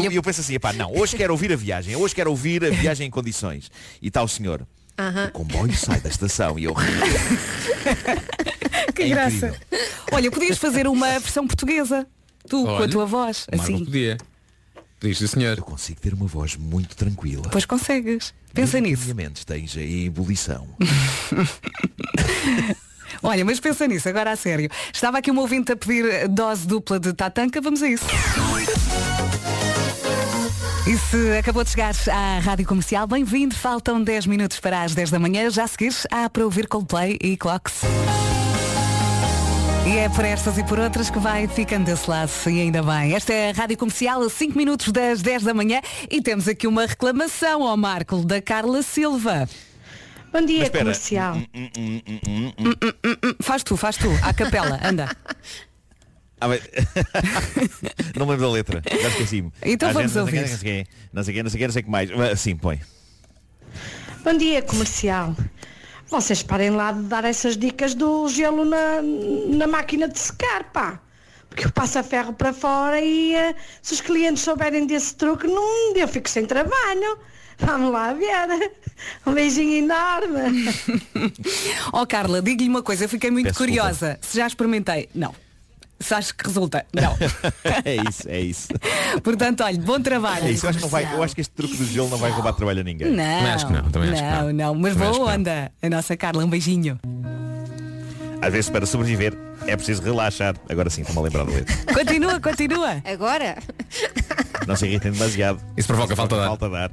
E eu, eu penso assim, epá, não, hoje quero ouvir a viagem, hoje quero ouvir a viagem em condições. E está o senhor. O comboio sai da estação e eu. *laughs* Que É graça. incrível. Olha, podias fazer uma versão portuguesa. Tu, com a Olha, tua voz. Assim. podia. Diz, sim, senhor. Eu consigo ter uma voz muito tranquila. Pois consegues. Pensa Mesmo nisso. a minha mente esteja em ebulição. *laughs* Olha, mas pensa nisso, agora a sério. Estava aqui um ouvinte a pedir dose dupla de tatanca, vamos a isso. E se acabou de chegar à Rádio Comercial, bem-vindo. Faltam 10 minutos para as 10 da manhã. Já seguires, há para ouvir Coldplay e Clocks. E é por estas e por outras que vai ficando desse lado, e ainda bem. Esta é a Rádio Comercial, a 5 minutos das 10 da manhã, e temos aqui uma reclamação ao Marco da Carla Silva. Bom dia, espera. comercial. Hum, hum, hum. Faz tu, faz tu, à capela, anda. *laughs* Ah, mas- *laughs* não me lembro da letra, já esqueci-me. Então Ah, vamos gente, não sei ouvir. Não sei quem, não sei quem, não sei quem, não sei o que mais. Mas, Sim, põe. Bom dia, comercial. Vocês parem lá de dar essas dicas do gelo na, na máquina de secar, pá. Porque eu passo a ferro para fora e eh, se os clientes souberem desse truque, não, eu fico sem trabalho. *laughs* Vamos lá ver. *laughs* Um beijinho enorme. *laughs* Ó Carla, diga-lhe uma coisa, eu fiquei muito Peço curiosa. Se já experimentei? Não. Se acho que resulta? Não. *laughs* é isso, é isso. Portanto, olha, bom trabalho. É isso. Eu acho, que não vai, eu acho que este truque do gelo não vai roubar trabalho a ninguém. Não, não, não, mas Também acho boa que não. onda. A nossa Carla, um beijinho. Às vezes para sobreviver é preciso relaxar. Agora sim, estou-me a lembrar da letra. Continua, continua. Agora? Não se irritem demasiado. Isso provoca falta de ar. Falta de ar.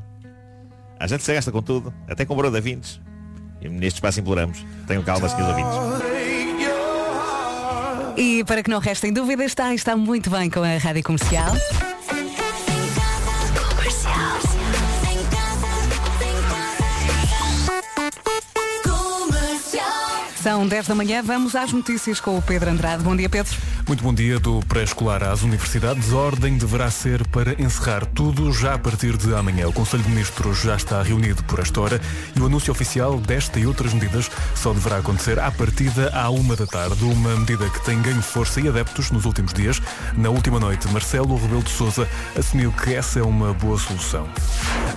A gente se gasta com tudo, até com broda vintes. E neste espaço imploramos. Tenham calma, senhores ouvintes. E para que não restem dúvidas, está, está muito bem com a Rádio Comercial. São 10 da manhã, vamos às notícias com o Pedro Andrade. Bom dia, Pedro. Muito bom dia do pré-escolar às universidades. Ordem deverá ser para encerrar tudo já a partir de amanhã. O Conselho de Ministros já está reunido por esta hora e o anúncio oficial desta e outras medidas só deverá acontecer à partida à uma da tarde. Uma medida que tem ganho força e adeptos nos últimos dias. Na última noite, Marcelo Rebelo de Sousa assumiu que essa é uma boa solução.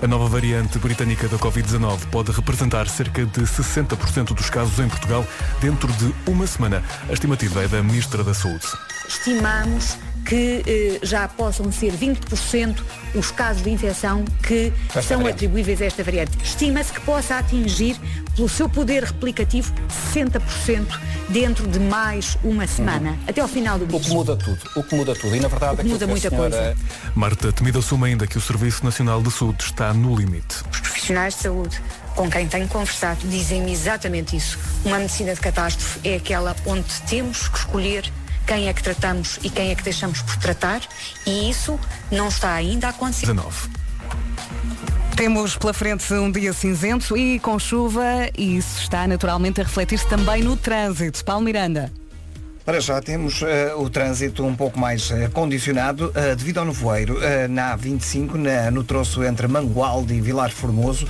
A nova variante britânica da Covid-19 pode representar cerca de 60% dos casos em Portugal dentro de uma semana. A estimativa é da Ministra da Saúde. Estimamos que eh, já possam ser 20% os casos de infecção que Esta são variante. atribuíveis a esta variante. Estima-se que possa atingir, pelo seu poder replicativo, 60% dentro de mais uma semana, até ao final do O que mês. muda tudo, o que muda tudo. E na verdade O que aquilo muda muita senhora- Marta Temido assume ainda que o Serviço Nacional de Saúde está no limite. Os profissionais de saúde com quem tenho conversado dizem-me exatamente isso. Uma medicina de catástrofe é aquela onde temos que escolher quem é que tratamos e quem é que deixamos por tratar e isso não está ainda a acontecer. 19. Temos pela frente um dia cinzento e com chuva e isso está naturalmente a refletir-se também no trânsito. Paulo Miranda. Para já temos eh, o trânsito um pouco mais eh, condicionado eh, devido ao nevoeiro. na A25, na- no troço entre Mangualde e Vilar Formoso,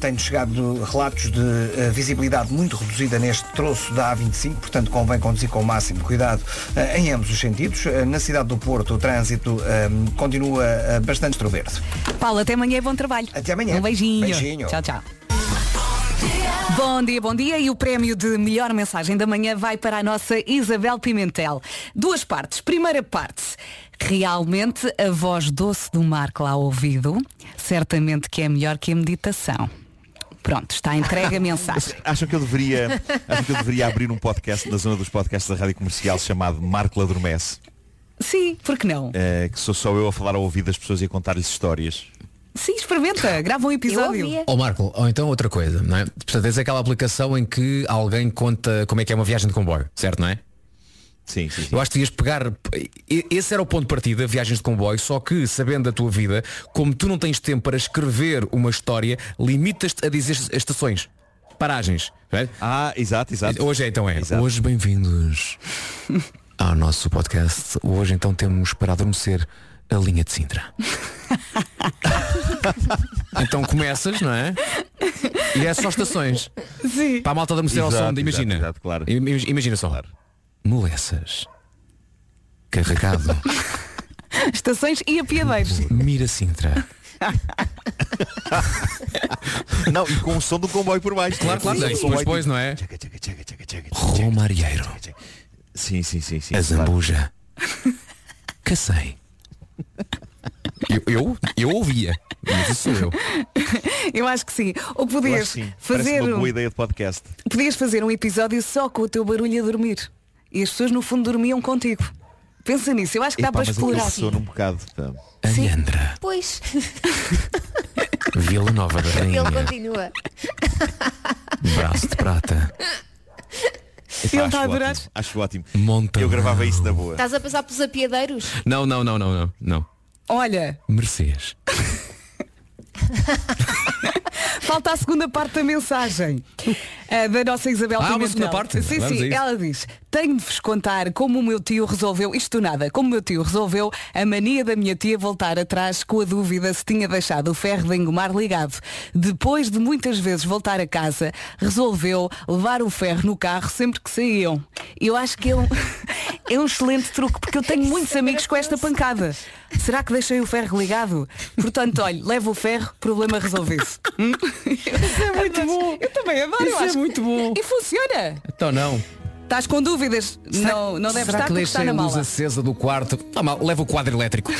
tem chegado relatos de visibilidade muito reduzida neste troço da A25, portanto convém conduzir com o máximo cuidado em ambos os sentidos. Na cidade do Porto, o trânsito continua bastante extroverso. Paulo, até amanhã e bom trabalho. Até amanhã. Um beijinho. Beijinho. Tchau, tchau. Bom dia, bom dia. E o prémio de melhor mensagem da manhã vai para a nossa Isabel Pimentel. Duas partes. Primeira parte. Realmente a voz doce do Marco lá ao ouvido, certamente que é melhor que a meditação. Pronto, está entregue a *laughs* mensagem. Acham que eu deveria, acham que eu deveria abrir um podcast na zona dos podcasts da Rádio Comercial chamado Marco Adormece? Sim, por que não? Eh, que sou só eu a falar ao ouvido das pessoas e a contar-lhes histórias. Sim, experimenta, grava um episódio. Ó Marco, ou então outra coisa, não é? Portanto, tens aquela aplicação em que alguém conta como é que é uma viagem de comboio, certo, não é? Sim, sim, Eu acho que devias pegar. Esse era o ponto de partida, viagens de comboio, só que, sabendo da tua vida, como tu não tens tempo para escrever uma história, limitas-te a dizer estações. Paragens. Ah, exato, exato. Hoje é então é. Hoje bem-vindos *laughs* ao nosso podcast. Hoje então temos para adormecer a linha de Sintra. *laughs* então começas, não é? E é só estações. Sim. Para a malta adormecer ao Exato, som, imagina. exato, exato, claro. Im- Imagina só. Molessas. Carregado. *laughs* Estações e apiadeiros. Mira Sintra. *laughs* Não, e com o som do comboio por baixo. Claro, claro. Sim, o comboio depois, tipo- não é? Romarieiro. Sim, sim, sim, sim. A Zambuja. Cacém. Eu, eu, eu ouvia. Mas isso sou eu. *laughs* Eu acho que sim. Ou Eu podias sim. Parece fazer, uma um- boa ideia de podcast. podias fazer um episódio só com o teu barulho a dormir. E as pessoas no fundo dormiam contigo. Pensa nisso, eu acho que dá Epá, para mas explorar. aquilo sono um bocado. pá. Aniandra. Pois, *laughs* Vila Nova da Rainha. ele continua. Braço de prata. *laughs* Acho está a adorar. ótimo, Acho ótimo. Montão. Eu gravava isso na boa. Estás a passar pelos apiadeiros? Não, não, não, não, não. não. Olha, Mercedes. *laughs* falta a segunda parte da mensagem eh, da nossa Isabel Ah, Pimentel. segunda parte? Sim, Vamos sim. Ela diz, tenho de vos contar como o meu tio resolveu, isto do nada, como o meu tio resolveu a mania da minha tia voltar atrás com a dúvida se tinha deixado o ferro de engomar ligado. Depois de muitas vezes voltar a casa, resolveu levar o ferro no carro sempre que saíam. Eu acho que é um, *laughs* é um excelente truque, porque eu tenho muitos amigos com esta pancada. Será que deixei o ferro ligado? Portanto, olha, leva o ferro, problema resolvido. Hum? Isso é muito bom. Eu também adoro. eu Isso é acho. muito bom. E funciona. Então não. Estás com dúvidas? não, não deve Será estar que porque está deixei na a luz mala. acesa do quarto? Tá mal, leva o quadro elétrico.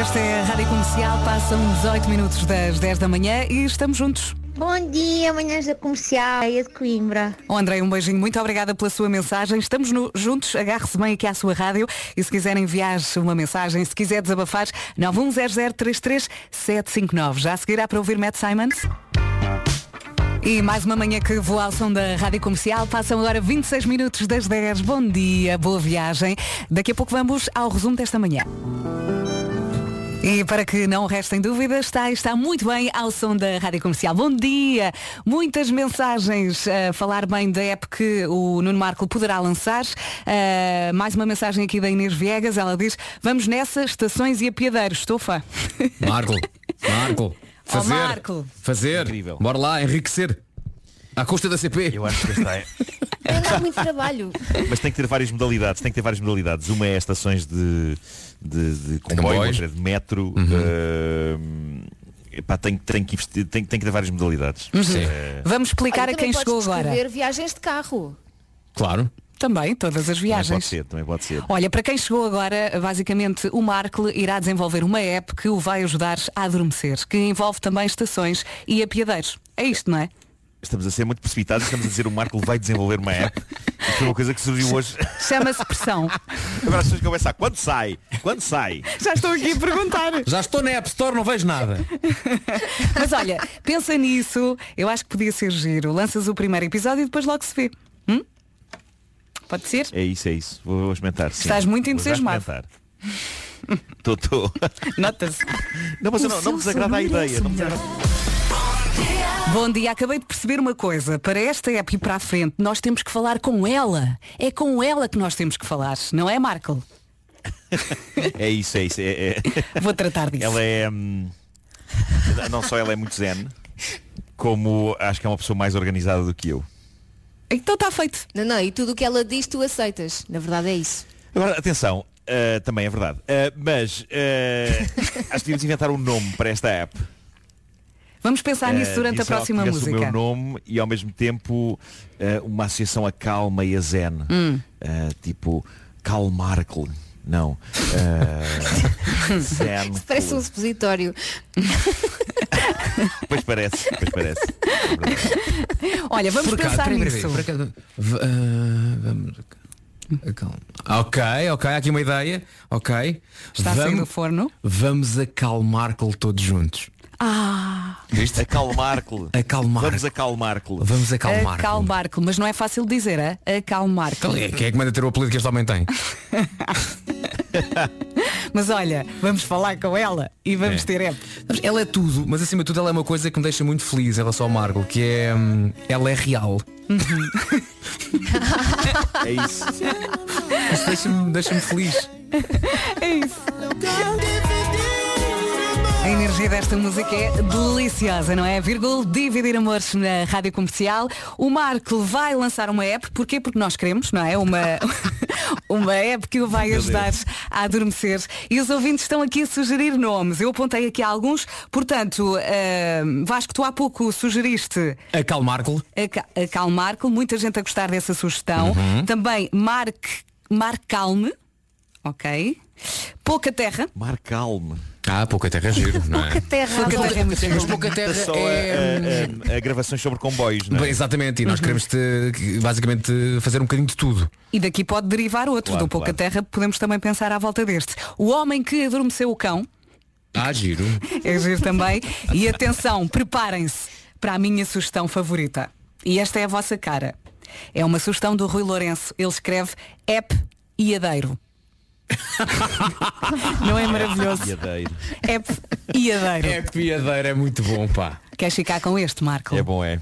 Esta é a Rádio Comercial, passam 18 minutos das 10 da manhã e estamos juntos. Bom dia, manhãs da comercial, é de Coimbra. Oh, André, um beijinho, muito obrigada pela sua mensagem. Estamos no- juntos, agarre-se bem aqui à sua rádio e se quiser enviar uma mensagem, se quiser desabafar, 910033759. Já seguirá para ouvir Matt Simons? E mais uma manhã que voa ao som da Rádio Comercial. Passam agora 26 minutos das 10. Bom dia, boa viagem. Daqui a pouco vamos ao resumo desta manhã. E para que não restem dúvidas, está, está muito bem ao som da Rádio Comercial. Bom dia! Muitas mensagens a falar bem da app que o Nuno Marco poderá lançar. Ah, mais uma mensagem aqui da Inês Viegas. Ela diz, vamos nessa, estações e apiadeiros. Estou fã. Marco, Marco, *laughs* fazer, Marco. fazer, bora lá, enriquecer, à custa da CP. Eu acho que está *laughs* é. Muito trabalho. Mas tem que ter várias modalidades. Tem que ter várias modalidades. Uma é estações de, de, de comboio, Comboios. outra é de metro. Uhum. epá, tem, tem, que investir- tem, tem que ter várias modalidades. Uhum. Eh, Vamos explicar Olha, a quem também chegou podes agora. descrever viagens de carro. Claro. Também, todas as também pode viagens. ser, também pode ser. Olha, para quem chegou agora, basicamente o Marco irá desenvolver uma app que o vai ajudar a adormecer, que envolve também estações e apiadeiros. É isto, não é? Estamos a ser muito precipitados, estamos a dizer o Marco vai desenvolver uma app. Isto foi uma coisa que surgiu hoje. Chama-se pressão. *laughs* Agora as pessoas começam a quando sai? Quando sai? Já estou aqui a perguntar. Já estou na App Store, não vejo nada. *laughs* Mas olha, pensa nisso, eu acho que podia ser giro. Lanças o primeiro episódio e depois logo se vê. Hum? Pode ser? É isso, é isso. Vou, vou experimentar. sim. Estás muito entusiasmado. Tô, tô. *laughs* Nota-se. Não, mas não, não me desagrada a é ideia. Não me desagrada. Bom dia, acabei de perceber uma coisa. Para esta época e para a frente, nós temos que falar com ela. É com ela que nós temos que falar, não é, Marco? É isso, é isso. é- é- Vou tratar disso. Ela é. hum, Não só ela é muito zen, como acho que é uma pessoa mais organizada do que eu. Então está feito. Não, não, e tudo o que ela diz tu aceitas. Na verdade é isso. Agora, atenção, uh, também é verdade. Uh, mas uh, *laughs* acho que devíamos inventar um nome para esta app. Vamos pensar nisso Uh, durante a ela que próxima música. o meu nome e ao mesmo tempo uh, uma associação a calma e a zen. Hum. Uh, tipo Karl Markle. Não. Uh, *laughs* zen. Isso parece um supositório. *laughs* Pois parece, pois parece. Olha, vamos Por cá, pensar peraí, nisso. por cá. Vamos. Ok, ok, há aqui uma ideia. Ok. Está a sair do forno. Vamos acalmar-lhe todos juntos. Ah, Viste? Acalmar-lhe. Acalmar. Vamos acalmar-lhe. Vamos acalmar. acalmar mas não é fácil de dizer, é? acalmar Então, é- Quem é que manda ter o apelido que este homem tem? *laughs* Mas olha, vamos falar com ela e vamos É. ter app. Ela é tudo, mas acima de tudo ela é uma coisa que me deixa muito feliz em relação ao Marco, que é hum, ela é real. *laughs* É isso. Isso deixa-me deixa feliz. *laughs* É isso. A energia desta música é deliciosa, não é? Vírgula, dividir amores na rádio comercial. O Marco vai lançar uma app, porquê? Porque nós queremos, não é? Uma, *laughs* uma app que o vai ajudar a adormecer. E os ouvintes estão aqui a sugerir nomes. Eu apontei aqui alguns, portanto, ah, Vasco, tu há pouco sugeriste Acalmar-lhe. Aca- Acalmar-te, muita gente a gostar dessa sugestão. Uhum. Também Marc, Marc Calme, ok. Pouca terra. Mar calme. Ah, pouca terra é giro, não é? Pouca terra, pouca terra é muito Mas pouca terra Só é... a, a- a gravações sobre comboios, não é? Bem, exatamente, e nós queremos te, basicamente fazer um bocadinho de tudo. E daqui pode derivar outro. Claro, Do Pouca claro. Terra podemos também pensar à volta deste. O homem que adormeceu o cão. Ah, giro. *laughs* É giro também. E atenção, preparem-se para a minha sugestão favorita. E esta é a vossa cara. É uma sugestão do Rui Lourenço. Ele escreve app iadeiro. *laughs* Não é maravilhoso? Iadeiro. App iadeiro. É piadeira, é muito bom, pá. Queres ficar com este, Marco? É bom, é.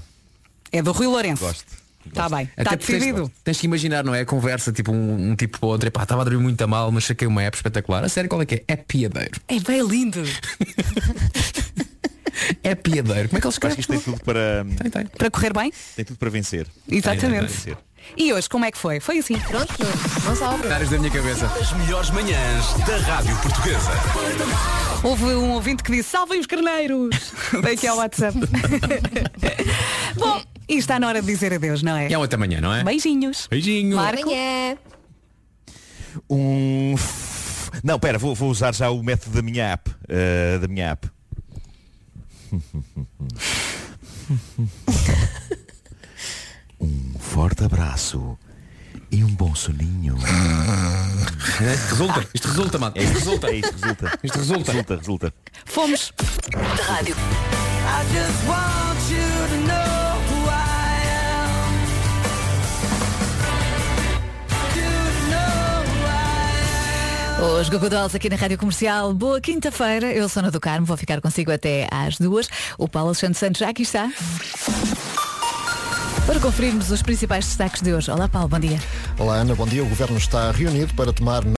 É do Rui Lourenço. Gosto. Está bem. Está porque tens- decidido. Tens, que imaginar, não é? A conversa, tipo um, um tipo para o outro, epá, estava a dormir muito a mal, mas saquei uma app espetacular. A sério, qual é que é? É piadeiro. É bem lindo. *laughs* É piadeiro. Como é que ele Acho que escreve? isto tem tudo para. Tem, tem. Para correr bem? Tem tudo para vencer. Exatamente. Tem tudo para vencer. E hoje, como é que foi? Foi assim. Pronto, não salve. Áreas da minha cabeça. As melhores manhãs da Rádio Portuguesa. Houve um ouvinte que disse salvem os carneiros. *laughs* Vem aqui ao WhatsApp. *laughs* Bom, e está na hora de dizer adeus, não é? É até amanhã, não é? Beijinhos. Beijinho. Marco. Amanhã. Um. Não, pera, vou, vou usar já o método da minha app. eh, da minha app. *laughs* um forte abraço e um bom soninho. *laughs* Resulta, isto resulta, mano. É isto, resulta. é isto, resulta. Isto resulta. Resulta, resulta. Fomos. Rádio. I am. Os Gogodols aqui na Rádio Comercial. Boa quinta-feira. Eu sou Ana do Carmo, vou ficar consigo até às duas. O Paulo Alexandre Santos já aqui está. Para conferirmos os principais destaques de hoje. Olá Paulo, bom dia. Olá Ana, bom dia. O Governo está reunido para tomar